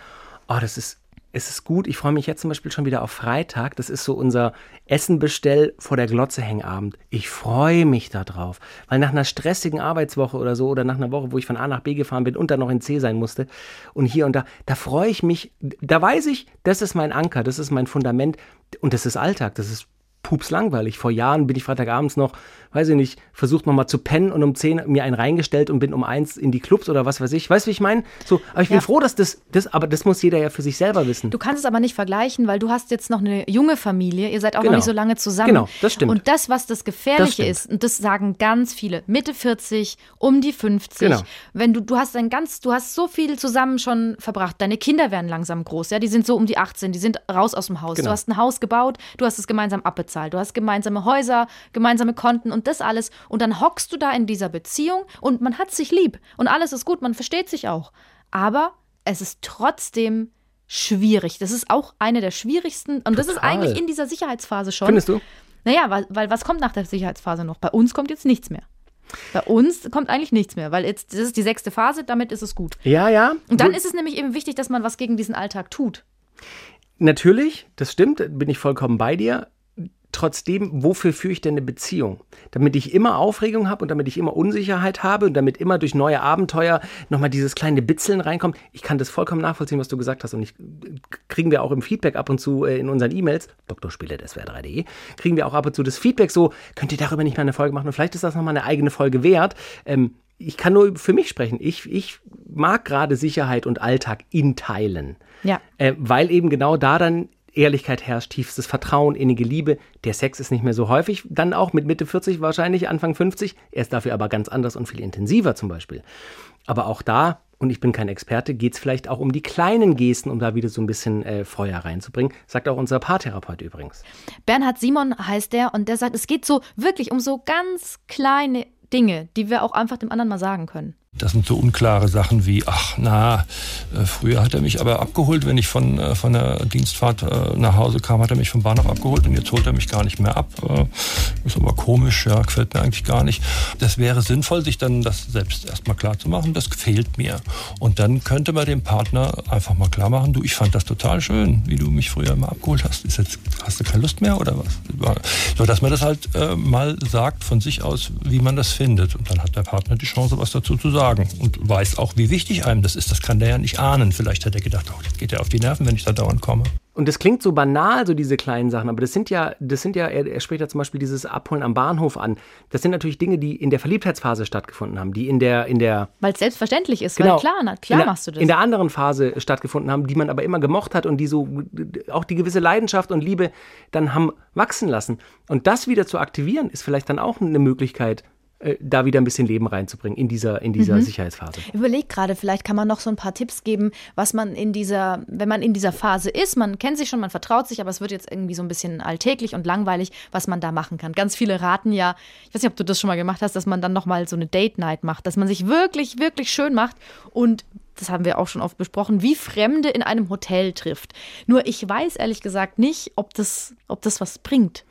Speaker 2: oh, das ist es ist gut. Ich freue mich jetzt zum Beispiel schon wieder auf Freitag. Das ist so unser Essenbestell vor der Glotze Hängabend. Ich freue mich darauf, weil nach einer stressigen Arbeitswoche oder so oder nach einer Woche, wo ich von A nach B gefahren bin und dann noch in C sein musste und hier und da, da freue ich mich. Da weiß ich, das ist mein Anker, das ist mein Fundament und das ist Alltag. Das ist pups langweilig. Vor Jahren bin ich Freitagabends noch, weiß ich nicht, versucht nochmal zu pennen und um 10 mir einen reingestellt und bin um eins in die Clubs oder was weiß ich. Weißt du, wie ich meine? So, aber ich bin
Speaker 1: Ja.
Speaker 2: froh, dass das, das, aber das muss jeder ja für sich selber wissen.
Speaker 1: Du kannst es aber nicht vergleichen, weil du hast jetzt noch eine junge Familie, ihr seid auch
Speaker 2: Genau.
Speaker 1: noch nicht so lange zusammen.
Speaker 2: Genau, das stimmt.
Speaker 1: Und das, was das
Speaker 2: Das
Speaker 1: Gefährliche
Speaker 2: stimmt.
Speaker 1: ist, und das sagen ganz viele, Mitte 40, um die 50,
Speaker 2: Genau.
Speaker 1: wenn du, du hast ein ganz, du hast so viel zusammen schon verbracht, deine Kinder werden langsam groß, ja, die sind so um die 18, die sind raus aus dem Haus.
Speaker 2: Genau.
Speaker 1: Du hast ein Haus gebaut, du hast es gemeinsam abbezahlt, du hast gemeinsame Häuser, gemeinsame Konten und das alles. Und dann hockst du da in dieser Beziehung und man hat sich lieb und alles ist gut, man versteht sich auch. Aber es ist trotzdem schwierig. Das ist auch eine der schwierigsten. Und das ist
Speaker 2: Total.
Speaker 1: eigentlich in dieser Sicherheitsphase schon.
Speaker 2: Findest du?
Speaker 1: Naja, weil, weil was kommt nach der Sicherheitsphase noch? Bei uns kommt jetzt nichts mehr. Bei uns kommt eigentlich nichts mehr, weil jetzt, das ist die sechste Phase, damit ist es gut.
Speaker 2: Ja, ja.
Speaker 1: Und dann ist es nämlich eben wichtig, dass man was gegen diesen Alltag tut.
Speaker 2: Natürlich, das stimmt, bin ich vollkommen bei dir. Trotzdem, wofür führe ich denn eine Beziehung? Damit ich immer Aufregung habe und damit ich immer Unsicherheit habe und damit immer durch neue Abenteuer nochmal dieses kleine Bitzeln reinkommt. Ich kann das vollkommen nachvollziehen, was du gesagt hast. Und ich kriegen wir auch im Feedback ab und zu äh, in unseren E-Mails, drspiele.swr3.de, kriegen wir auch ab und zu das Feedback so, könnt ihr darüber nicht mal eine Folge machen? Und vielleicht ist das nochmal eine eigene Folge wert. Ähm, ich kann nur für mich sprechen. Ich, ich mag gerade Sicherheit und Alltag in Teilen.
Speaker 1: Ja.
Speaker 2: Äh, weil eben genau da dann Ehrlichkeit herrscht, tiefstes Vertrauen, innige Liebe. Der Sex ist nicht mehr so häufig, dann auch mit Mitte 40 wahrscheinlich, Anfang 50. Er ist dafür aber ganz anders und viel intensiver zum Beispiel. Aber auch da, und ich bin kein Experte, geht es vielleicht auch um die kleinen Gesten, um da wieder so ein bisschen äh, Feuer reinzubringen. Sagt auch unser Paartherapeut übrigens.
Speaker 1: Bernhard Simon heißt der und der sagt, es geht so wirklich um so ganz kleine Dinge, die wir auch einfach dem anderen mal sagen können.
Speaker 5: Das sind so unklare Sachen wie, ach na, äh, früher hat er mich aber abgeholt, wenn ich von, äh, von der Dienstfahrt äh, nach Hause kam, hat er mich vom Bahnhof abgeholt und jetzt holt er mich gar nicht mehr ab. Ist aber komisch, ja, gefällt mir eigentlich gar nicht. Das wäre sinnvoll, sich dann das selbst erstmal klar zu machen, das fehlt mir. Und dann könnte man dem Partner einfach mal klar machen, du, ich fand das total schön, wie du mich früher immer abgeholt hast. Ist jetzt, hast du keine Lust mehr oder was? So, dass man das halt äh, mal sagt von sich aus, wie man das findet. Und dann hat der Partner die Chance, was dazu zu sagen. Und weiß auch, wie wichtig einem das ist. Das kann der ja nicht ahnen. Vielleicht hat er gedacht, oh, das geht ja auf die Nerven, wenn ich da dauernd komme.
Speaker 2: Und das klingt so banal, so diese kleinen Sachen, aber das sind ja, das sind ja, er, er spricht ja zum Beispiel dieses Abholen am Bahnhof an. Das sind natürlich Dinge, die in der Verliebtheitsphase stattgefunden haben, die in der, in der
Speaker 1: Weil es selbstverständlich ist,
Speaker 2: Genau.
Speaker 1: weil klar, na, klar
Speaker 2: in der,
Speaker 1: machst du das.
Speaker 2: In der anderen Phase stattgefunden haben, die man aber immer gemocht hat und die so auch die gewisse Leidenschaft und Liebe dann haben wachsen lassen. Und das wieder zu aktivieren, ist vielleicht dann auch eine Möglichkeit, da wieder ein bisschen Leben reinzubringen in dieser, in dieser
Speaker 1: Mhm.
Speaker 2: Sicherheitsphase.
Speaker 1: Überleg gerade, vielleicht kann man noch so ein paar Tipps geben, was man in dieser, wenn man in dieser Phase ist, man kennt sich schon, man vertraut sich, aber es wird jetzt irgendwie so ein bisschen alltäglich und langweilig, was man da machen kann. Ganz viele raten ja, ich weiß nicht, ob du das schon mal gemacht hast, dass man dann nochmal so eine Date Night macht, dass man sich wirklich, wirklich schön macht und das haben wir auch schon oft besprochen, wie Fremde in einem Hotel trifft. Nur ich weiß ehrlich gesagt nicht, ob das, ob das was bringt.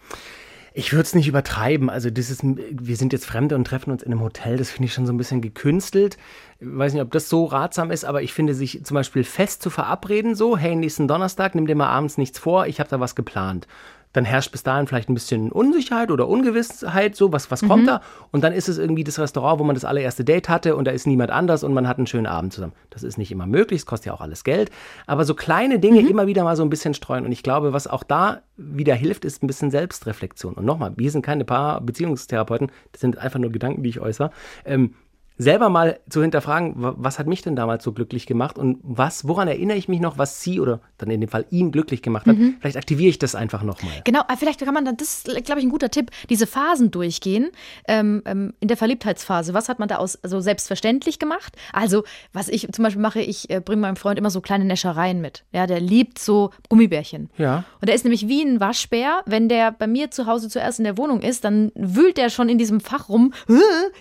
Speaker 2: Ich würde es nicht übertreiben. Also dieses, wir sind jetzt Fremde und treffen uns in einem Hotel, das finde ich schon so ein bisschen gekünstelt. Ich weiß nicht, ob das so ratsam ist, aber ich finde, sich zum Beispiel fest zu verabreden, so, hey, nächsten Donnerstag, nimm dir mal abends nichts vor, ich habe da was geplant. Dann herrscht bis dahin vielleicht ein bisschen Unsicherheit oder Ungewissheit, so, was, was kommt da? Und dann ist es irgendwie das Restaurant, wo man das allererste Date hatte und da ist niemand anders und man hat einen schönen Abend zusammen. Das ist nicht immer möglich, es kostet ja auch alles Geld. Aber so kleine Dinge immer wieder mal so ein bisschen streuen. Und ich glaube, was auch da wieder hilft, ist ein bisschen Selbstreflexion. Und nochmal, wir sind keine Paar-Beziehungstherapeuten, das sind einfach nur Gedanken, die ich äußere. Ähm, selber mal zu hinterfragen, wa- was hat mich denn damals so glücklich gemacht und was, woran erinnere ich mich noch, was sie oder dann in dem Fall ihn glücklich gemacht hat. Vielleicht aktiviere ich das einfach nochmal.
Speaker 1: Genau, äh, vielleicht kann man dann, das ist, glaube ich, ein guter Tipp, diese Phasen durchgehen. Ähm, ähm, in der Verliebtheitsphase, was hat man da aus so selbstverständlich gemacht? Also, was ich zum Beispiel mache, ich äh, bringe meinem Freund immer so kleine Näschereien mit. Ja, der liebt so Gummibärchen.
Speaker 2: Ja.
Speaker 1: Und der ist nämlich wie ein Waschbär. Wenn der bei mir zu Hause zuerst in der Wohnung ist, dann wühlt der schon in diesem Fach rum. "Hä?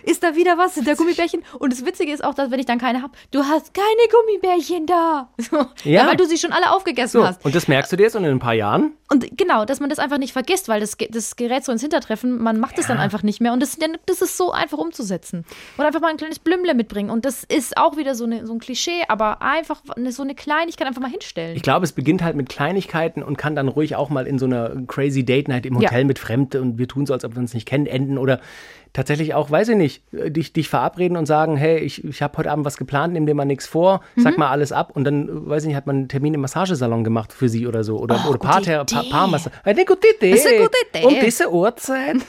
Speaker 1: Ist da wieder was? Sind da Gummibärchen? Und das Witzige ist auch, dass wenn ich dann keine habe, du hast keine Gummibärchen da. So.
Speaker 2: Ja.
Speaker 1: weil du sie schon alle aufgegessen
Speaker 2: So,
Speaker 1: hast.
Speaker 2: und das merkst du dir jetzt und in ein paar Jahren?
Speaker 1: Und genau, dass man das einfach nicht vergisst, weil das, das gerät so ins Hintertreffen, man macht es dann einfach nicht mehr. Und das, das ist so einfach umzusetzen. Oder einfach mal ein kleines Blümle mitbringen. Und das ist auch wieder so, eine, so ein Klischee, aber einfach eine, so eine Kleinigkeit einfach mal hinstellen.
Speaker 2: Ich glaube, es beginnt halt mit Kleinigkeiten und kann dann ruhig auch mal in so einer crazy Date Night im Hotel
Speaker 1: Ja.
Speaker 2: mit Fremde und wir tun so, als ob wir uns nicht kennen, enden oder tatsächlich auch, weiß ich nicht, äh, dich, dich verabreden und sagen, hey, ich, ich habe heute Abend was geplant, nimm dir mal nichts vor,
Speaker 1: Mhm.
Speaker 2: sag mal alles ab und dann, äh, weiß ich nicht, hat man einen Termin im Massagesalon gemacht für sie oder so oder,
Speaker 1: Oh,
Speaker 2: oder Paarther- Pa
Speaker 1: Idee.
Speaker 2: Paarmassage. Eine gute Idee.
Speaker 1: Das ist eine gute Idee.
Speaker 2: Um diese Uhrzeit.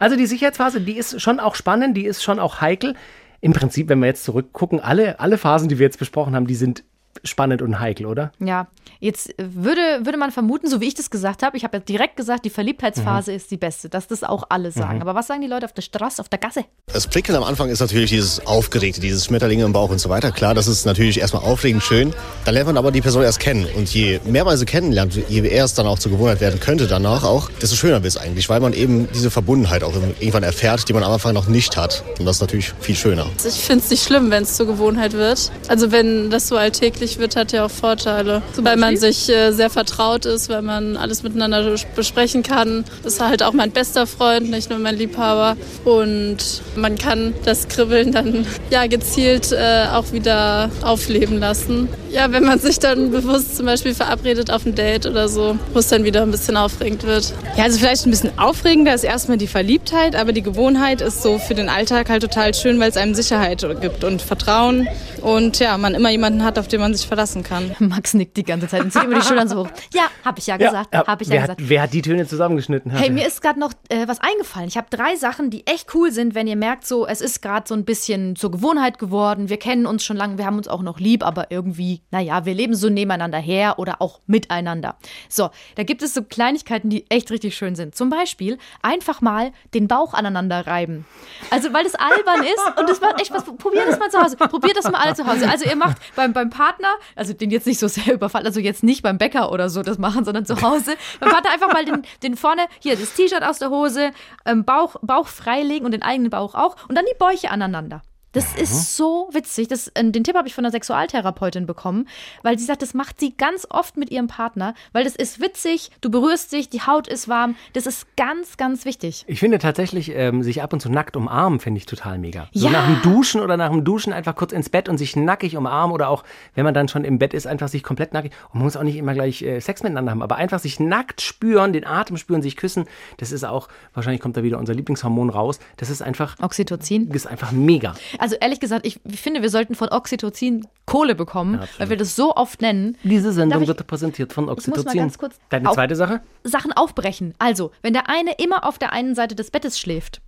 Speaker 2: Also die Sicherheitsphase, die ist schon auch spannend, die ist schon auch heikel. Im Prinzip, wenn wir jetzt zurückgucken, alle, alle Phasen, die wir jetzt besprochen haben, die sind spannend und heikel, oder?
Speaker 1: Ja, jetzt würde, würde man vermuten, so wie ich das gesagt habe, ich habe ja direkt gesagt, die Verliebtheitsphase ist die beste, dass das auch alle sagen. Aber was sagen die Leute auf der Straße, auf der Gasse?
Speaker 6: Das Prickeln am Anfang ist natürlich dieses Aufgeregte, dieses Schmetterlinge im Bauch und so weiter. Klar, das ist natürlich erstmal aufregend schön. Dann lernt man aber die Person erst kennen. Und je mehr man sie kennenlernt, je eher es dann auch zur Gewohnheit werden könnte danach auch, desto schöner wird es eigentlich, weil man eben diese Verbundenheit auch irgendwann erfährt, die man am Anfang noch nicht hat. Und das ist natürlich viel schöner.
Speaker 7: Ich finde es nicht schlimm, wenn es zur Gewohnheit wird. Also wenn das so alltäglich wird, hat ja auch Vorteile. Weil man sich äh, sehr vertraut ist, weil man alles miteinander bes- besprechen kann. Das ist halt auch mein bester Freund, nicht nur mein Liebhaber. Und man kann das Kribbeln dann ja gezielt äh, auch wieder aufleben lassen. Ja, wenn man sich dann bewusst zum Beispiel verabredet auf ein Date oder so, wo es dann wieder ein bisschen aufregend wird.
Speaker 8: Ja, also vielleicht ein bisschen aufregender ist erstmal die Verliebtheit, aber die Gewohnheit ist so für den Alltag halt total schön, weil es einem Sicherheit gibt und Vertrauen und ja, man immer jemanden hat, auf den man sich verlassen kann.
Speaker 1: Max nickt die ganze Zeit und zieht immer die Schultern so hoch. Ja, habe ich ja gesagt, habe ich ja
Speaker 2: wer,
Speaker 1: gesagt.
Speaker 2: hat, wer hat die Töne zusammengeschnitten?
Speaker 1: Hey, mir ist gerade noch äh, was eingefallen. Ich habe drei Sachen, die echt cool sind, wenn ihr merkt, so, es ist gerade so ein bisschen zur Gewohnheit geworden. Wir kennen uns schon lange, wir haben uns auch noch lieb, aber irgendwie, naja, wir leben so nebeneinander her oder auch miteinander. So, da gibt es so Kleinigkeiten, die echt richtig schön sind. Zum Beispiel einfach mal den Bauch aneinander reiben. Also, weil das albern ist und das macht echt was. Probiert das mal zu Hause. Probiert das mal alle zu Hause. Also, ihr macht beim, beim Partner, also den jetzt nicht so sehr überfallen, also jetzt nicht beim Bäcker oder so das machen, sondern zu Hause. Beim Partner einfach mal den, den vorne, hier, das T-Shirt aus der Hose, ähm, Bauch, Bauch freilegen und den eigenen Bauch auch und dann die Bäuche aneinander. Das ist so witzig. Das, äh, den Tipp habe ich von einer Sexualtherapeutin bekommen, weil sie sagt, das macht sie ganz oft mit ihrem Partner, weil das ist witzig, du berührst dich, die Haut ist warm. Das ist ganz, ganz wichtig.
Speaker 2: Ich finde tatsächlich, ähm, sich ab und zu nackt umarmen, finde ich total mega. So
Speaker 1: Ja.
Speaker 2: nach dem Duschen oder nach dem Duschen einfach kurz ins Bett und sich nackig umarmen oder auch, wenn man dann schon im Bett ist, einfach sich komplett nackig. Und man muss auch nicht immer gleich äh, Sex miteinander haben, aber einfach sich nackt spüren, den Atem spüren, sich küssen. Das ist auch, wahrscheinlich kommt da wieder unser Lieblingshormon raus. Das ist einfach,
Speaker 1: Oxytocin.
Speaker 2: ist einfach mega.
Speaker 1: Also ehrlich gesagt, ich finde, wir sollten von Oxytocin Kohle bekommen,
Speaker 2: absolut.
Speaker 1: weil wir das so oft nennen.
Speaker 2: Diese Sendung
Speaker 1: ich-
Speaker 2: wird präsentiert von
Speaker 1: Ich muss mal
Speaker 2: Oxytocin.
Speaker 1: ganz kurz
Speaker 2: Deine zweite Sache?
Speaker 1: Sachen aufbrechen. Also, wenn der eine immer auf der einen Seite des Bettes schläft,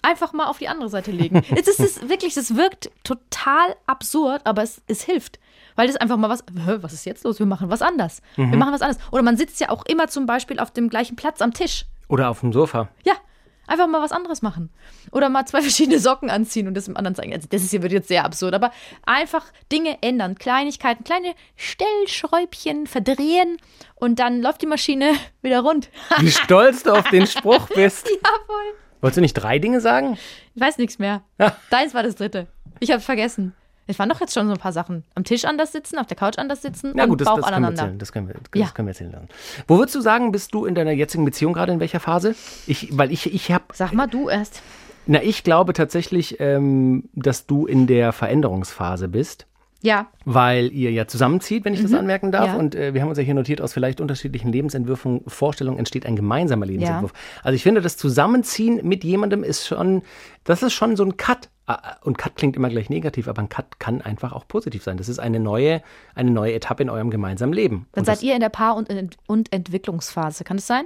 Speaker 1: einfach mal auf die andere Seite legen. es ist, es wirklich, das wirkt total absurd, aber es, es hilft. Weil das einfach mal was, was ist jetzt los? Wir machen was anders.
Speaker 2: Mhm.
Speaker 1: Wir machen was anderes. Oder man sitzt ja auch immer zum Beispiel auf dem gleichen Platz am Tisch.
Speaker 2: Oder auf dem Sofa.
Speaker 1: Ja, einfach mal was anderes machen. Oder mal zwei verschiedene Socken anziehen und das dem anderen zeigen. Also das ist hier wird jetzt sehr absurd, aber einfach Dinge ändern, Kleinigkeiten, kleine Stellschräubchen verdrehen und dann läuft die Maschine wieder rund.
Speaker 2: Wie stolz du auf den Spruch bist.
Speaker 1: Jawohl.
Speaker 2: Wolltest du nicht drei Dinge sagen?
Speaker 1: Ich weiß nichts mehr. Deins war das dritte. Ich hab's vergessen. Es waren doch jetzt schon so ein paar Sachen. Am Tisch anders sitzen, auf der Couch anders sitzen
Speaker 2: Na
Speaker 1: und
Speaker 2: gut, das,
Speaker 1: Bauch
Speaker 2: das können wir
Speaker 1: aneinander.
Speaker 2: erzählen. Das können wir, das
Speaker 1: Ja.
Speaker 2: können wir erzählen lassen. Wo würdest du sagen, bist du in deiner jetzigen Beziehung gerade in welcher Phase? Ich, weil ich, ich habe,
Speaker 1: Sag mal du erst.
Speaker 2: na, ich glaube tatsächlich, ähm, dass du in der Veränderungsphase bist.
Speaker 1: Ja,
Speaker 2: weil ihr ja zusammenzieht, wenn ich das anmerken darf.
Speaker 1: Mhm. Ja.
Speaker 2: Und äh, wir haben uns ja hier notiert, aus vielleicht unterschiedlichen Lebensentwürfen, Vorstellungen entsteht ein gemeinsamer Lebensentwurf. Also ich finde, das Zusammenziehen mit jemandem ist schon, das ist schon so ein Cut. Ah, Und Cut klingt immer gleich negativ, aber ein Cut kann einfach auch positiv sein. Das ist eine neue, eine neue Etappe in eurem gemeinsamen Leben.
Speaker 1: dann
Speaker 2: Und
Speaker 1: seid ihr in der Paar- und, Ent und Entwicklungsphase. Kann das sein?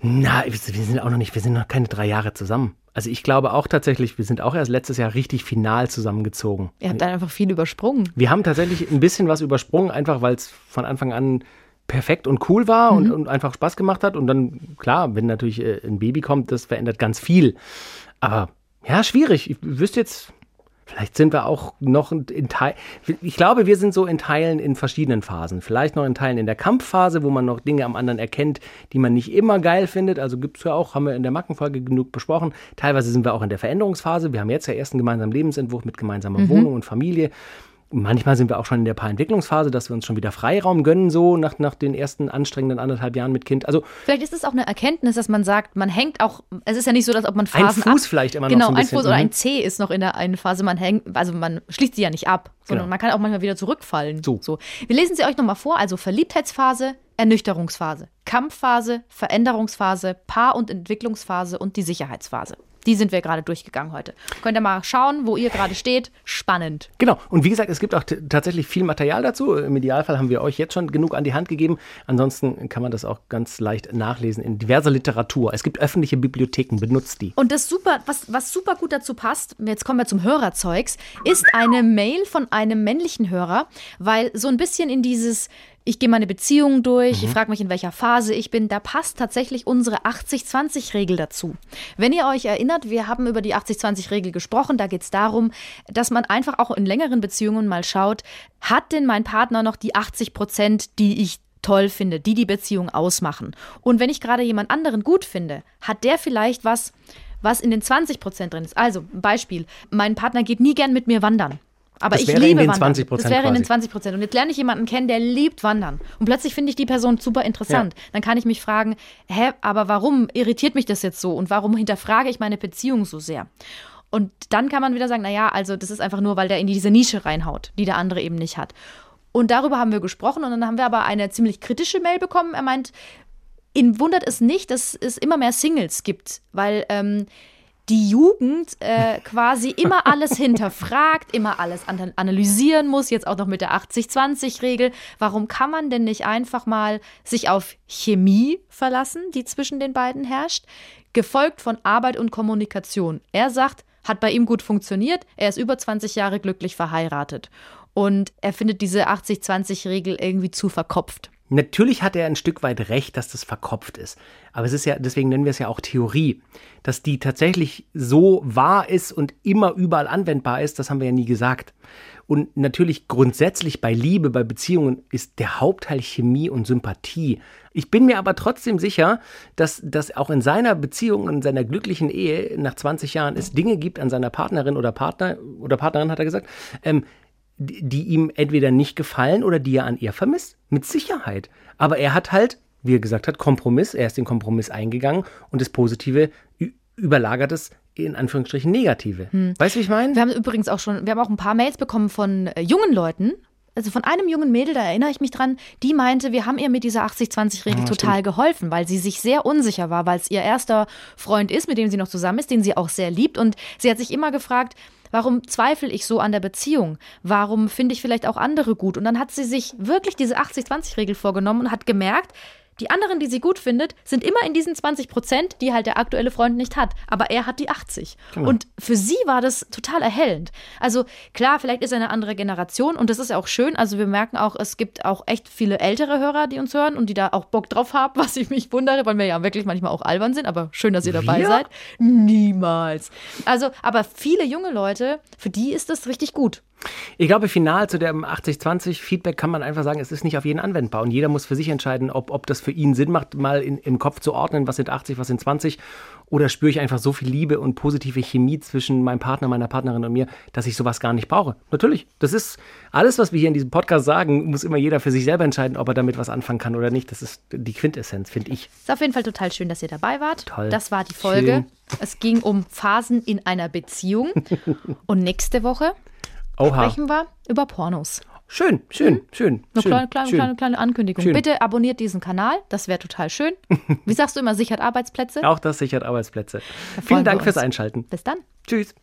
Speaker 2: Na, wir sind auch noch nicht, wir sind noch keine drei Jahre zusammen. Also ich glaube auch tatsächlich, wir sind auch erst letztes Jahr richtig final zusammengezogen.
Speaker 1: Ihr habt dann einfach viel übersprungen.
Speaker 2: Wir haben tatsächlich ein bisschen was übersprungen, einfach weil es von Anfang an perfekt und cool war und, und einfach Spaß gemacht hat. Und dann, klar, wenn natürlich äh, ein Baby kommt, das verändert ganz viel. Aber ja, schwierig. Ich wüsste jetzt, vielleicht sind wir auch noch in Teilen. Ich glaube, wir sind so in Teilen in verschiedenen Phasen. Vielleicht noch in Teilen in der Kampfphase, wo man noch Dinge am anderen erkennt, die man nicht immer geil findet. Also gibt es ja auch, haben wir in der Mackenfolge genug besprochen. Teilweise sind wir auch in der Veränderungsphase. Wir haben jetzt ja erst einen gemeinsamen Lebensentwurf mit gemeinsamer Wohnung und Familie. Manchmal sind wir auch schon in der Paarentwicklungsphase, dass wir uns schon wieder Freiraum gönnen, so nach, nach den ersten anstrengenden anderthalb Jahren mit Kind. Also
Speaker 1: Vielleicht ist es auch eine Erkenntnis, dass man sagt, man hängt auch, es ist ja nicht so, dass ob man
Speaker 2: Ein
Speaker 1: Phasen
Speaker 2: Fuß
Speaker 1: ab,
Speaker 2: vielleicht immer noch
Speaker 1: genau,
Speaker 2: so ein
Speaker 1: ein
Speaker 2: bisschen,
Speaker 1: Fuß oder
Speaker 2: mhm.
Speaker 1: ein C ist noch in der einen Phase, man hängt, also man schließt sie ja nicht ab, sondern
Speaker 2: Genau.
Speaker 1: man kann auch manchmal wieder zurückfallen.
Speaker 2: So.
Speaker 1: so. Wir lesen sie euch nochmal vor, also Verliebtheitsphase, Ernüchterungsphase, Kampfphase, Veränderungsphase, Paar- und Entwicklungsphase und die Sicherheitsphase. Die sind wir gerade durchgegangen heute. Könnt ihr mal schauen, wo ihr gerade steht. Spannend.
Speaker 2: Genau. Und wie gesagt, es gibt auch tatsächlich viel Material dazu. Im Idealfall haben wir euch jetzt schon genug an die Hand gegeben. Ansonsten kann man das auch ganz leicht nachlesen in diverser Literatur. Es gibt öffentliche Bibliotheken, benutzt die.
Speaker 1: Und das super, was, was super gut dazu passt, jetzt kommen wir zum Hörerzeugs, ist eine Mail von einem männlichen Hörer, weil so ein bisschen in dieses, ich gehe meine Beziehung durch, ich frage mich, in welcher Phase ich bin, da passt tatsächlich unsere 80-20-Regel dazu. Wenn ihr euch erinnert, wir haben über die 80-20-Regel gesprochen, da geht es darum, dass man einfach auch in längeren Beziehungen mal schaut, hat denn mein Partner noch die 80 Prozent, die ich toll finde, die die Beziehung ausmachen. Und wenn ich gerade jemand anderen gut finde, hat der vielleicht was, was in den 20 Prozent drin ist. Also, Beispiel, mein Partner geht nie gern mit mir wandern. Aber
Speaker 2: Das
Speaker 1: ich
Speaker 2: wäre in
Speaker 1: liebe
Speaker 2: den
Speaker 1: Wandern.
Speaker 2: 20%
Speaker 1: Das wäre in den
Speaker 2: quasi.
Speaker 1: 20 Prozent. Und jetzt lerne ich jemanden kennen, der liebt Wandern. Und plötzlich finde ich die Person super interessant. Dann kann ich mich fragen, hä, aber warum irritiert mich das jetzt so? Und warum hinterfrage ich meine Beziehung so sehr? Und dann kann man wieder sagen, naja, also das ist einfach nur, weil der in diese Nische reinhaut, die der andere eben nicht hat. Und darüber haben wir gesprochen und dann haben wir aber eine ziemlich kritische Mail bekommen. Er meint, ihn wundert es nicht, dass es immer mehr Singles gibt, weil ähm, die Jugend äh, quasi immer alles hinterfragt, immer alles an analysieren muss, jetzt auch noch mit der 80-20-Regel. Warum kann man denn nicht einfach mal sich auf Chemie verlassen, die zwischen den beiden herrscht, gefolgt von Arbeit und Kommunikation? Er sagt, hat bei ihm gut funktioniert, er ist über 20 Jahre glücklich verheiratet. Und er findet diese 80-20-Regel irgendwie zu verkopft.
Speaker 2: Natürlich hat er ein Stück weit recht, dass das verkopft ist. Aber es ist ja, deswegen nennen wir es ja auch Theorie. Dass die tatsächlich so wahr ist und immer überall anwendbar ist, das haben wir ja nie gesagt. Und natürlich grundsätzlich bei Liebe, bei Beziehungen ist der Hauptteil Chemie und Sympathie. Ich bin mir aber trotzdem sicher, dass, dass auch in seiner Beziehung in seiner glücklichen Ehe nach 20 Jahren es Dinge gibt an seiner Partnerin oder Partner oder Partnerin, hat er gesagt, ähm, die ihm entweder nicht gefallen oder die er an ihr vermisst. Mit Sicherheit. Aber er hat halt, wie er gesagt hat, Kompromiss. Er ist den Kompromiss eingegangen und das Positive überlagert es in Anführungsstrichen Negative. Weißt du, wie ich meine?
Speaker 1: Wir haben übrigens auch schon, wir haben auch ein paar Mails bekommen von äh, jungen Leuten. Also von einem jungen Mädel, da erinnere ich mich dran, die meinte, wir haben ihr mit dieser 80-20-Regel total geholfen, weil sie sich sehr unsicher war, weil es ihr erster Freund ist, mit dem sie noch zusammen ist, den sie auch sehr liebt. Und sie hat sich immer gefragt, Warum zweifle ich so an der Beziehung? Warum finde ich vielleicht auch andere gut? Und dann hat sie sich wirklich diese 80-20-Regel vorgenommen und hat gemerkt, die anderen, die sie gut findet, sind immer in diesen 20 Prozent, die halt der aktuelle Freund nicht hat. Aber er hat die 80.
Speaker 2: Genau.
Speaker 1: Und für sie war das total erhellend. Also klar, vielleicht ist er eine andere Generation und das ist ja auch schön. Also wir merken auch, es gibt auch echt viele ältere Hörer, die uns hören und die da auch Bock drauf haben, was ich mich wundere, weil wir ja wirklich manchmal auch albern sind. Aber schön, dass ihr dabei
Speaker 2: Wir?
Speaker 1: seid. Niemals. Also, aber viele junge Leute, für die ist das richtig gut.
Speaker 2: Ich glaube, final zu dem 80-20-Feedback kann man einfach sagen, es ist nicht auf jeden anwendbar. Und jeder muss für sich entscheiden, ob, ob das für ihn Sinn macht, mal in, im Kopf zu ordnen, was sind 80, was sind 20. Oder spüre ich einfach so viel Liebe und positive Chemie zwischen meinem Partner, meiner Partnerin und mir, dass ich sowas gar nicht brauche. Natürlich, das ist alles, was wir hier in diesem Podcast sagen, muss immer jeder für sich selber entscheiden, ob er damit was anfangen kann oder nicht. Das ist die Quintessenz, finde ich.
Speaker 1: Ist auf jeden Fall total schön, dass ihr dabei wart.
Speaker 2: Toll.
Speaker 1: Das war die Folge.
Speaker 2: Schön.
Speaker 1: Es ging um Phasen in einer Beziehung. Und nächste Woche
Speaker 2: Oha.
Speaker 1: sprechen wir über Pornos.
Speaker 2: Schön, schön, schön.
Speaker 1: Mhm. Eine
Speaker 2: schön,
Speaker 1: kleine, kleine,
Speaker 2: schön.
Speaker 1: kleine, kleine Ankündigung.
Speaker 2: Schön.
Speaker 1: Bitte abonniert diesen Kanal, das wäre total schön. Wie sagst du immer, sichert Arbeitsplätze?
Speaker 2: Auch das sichert Arbeitsplätze. Vielen Dank fürs. Einschalten.
Speaker 1: Bis dann.
Speaker 2: Tschüss.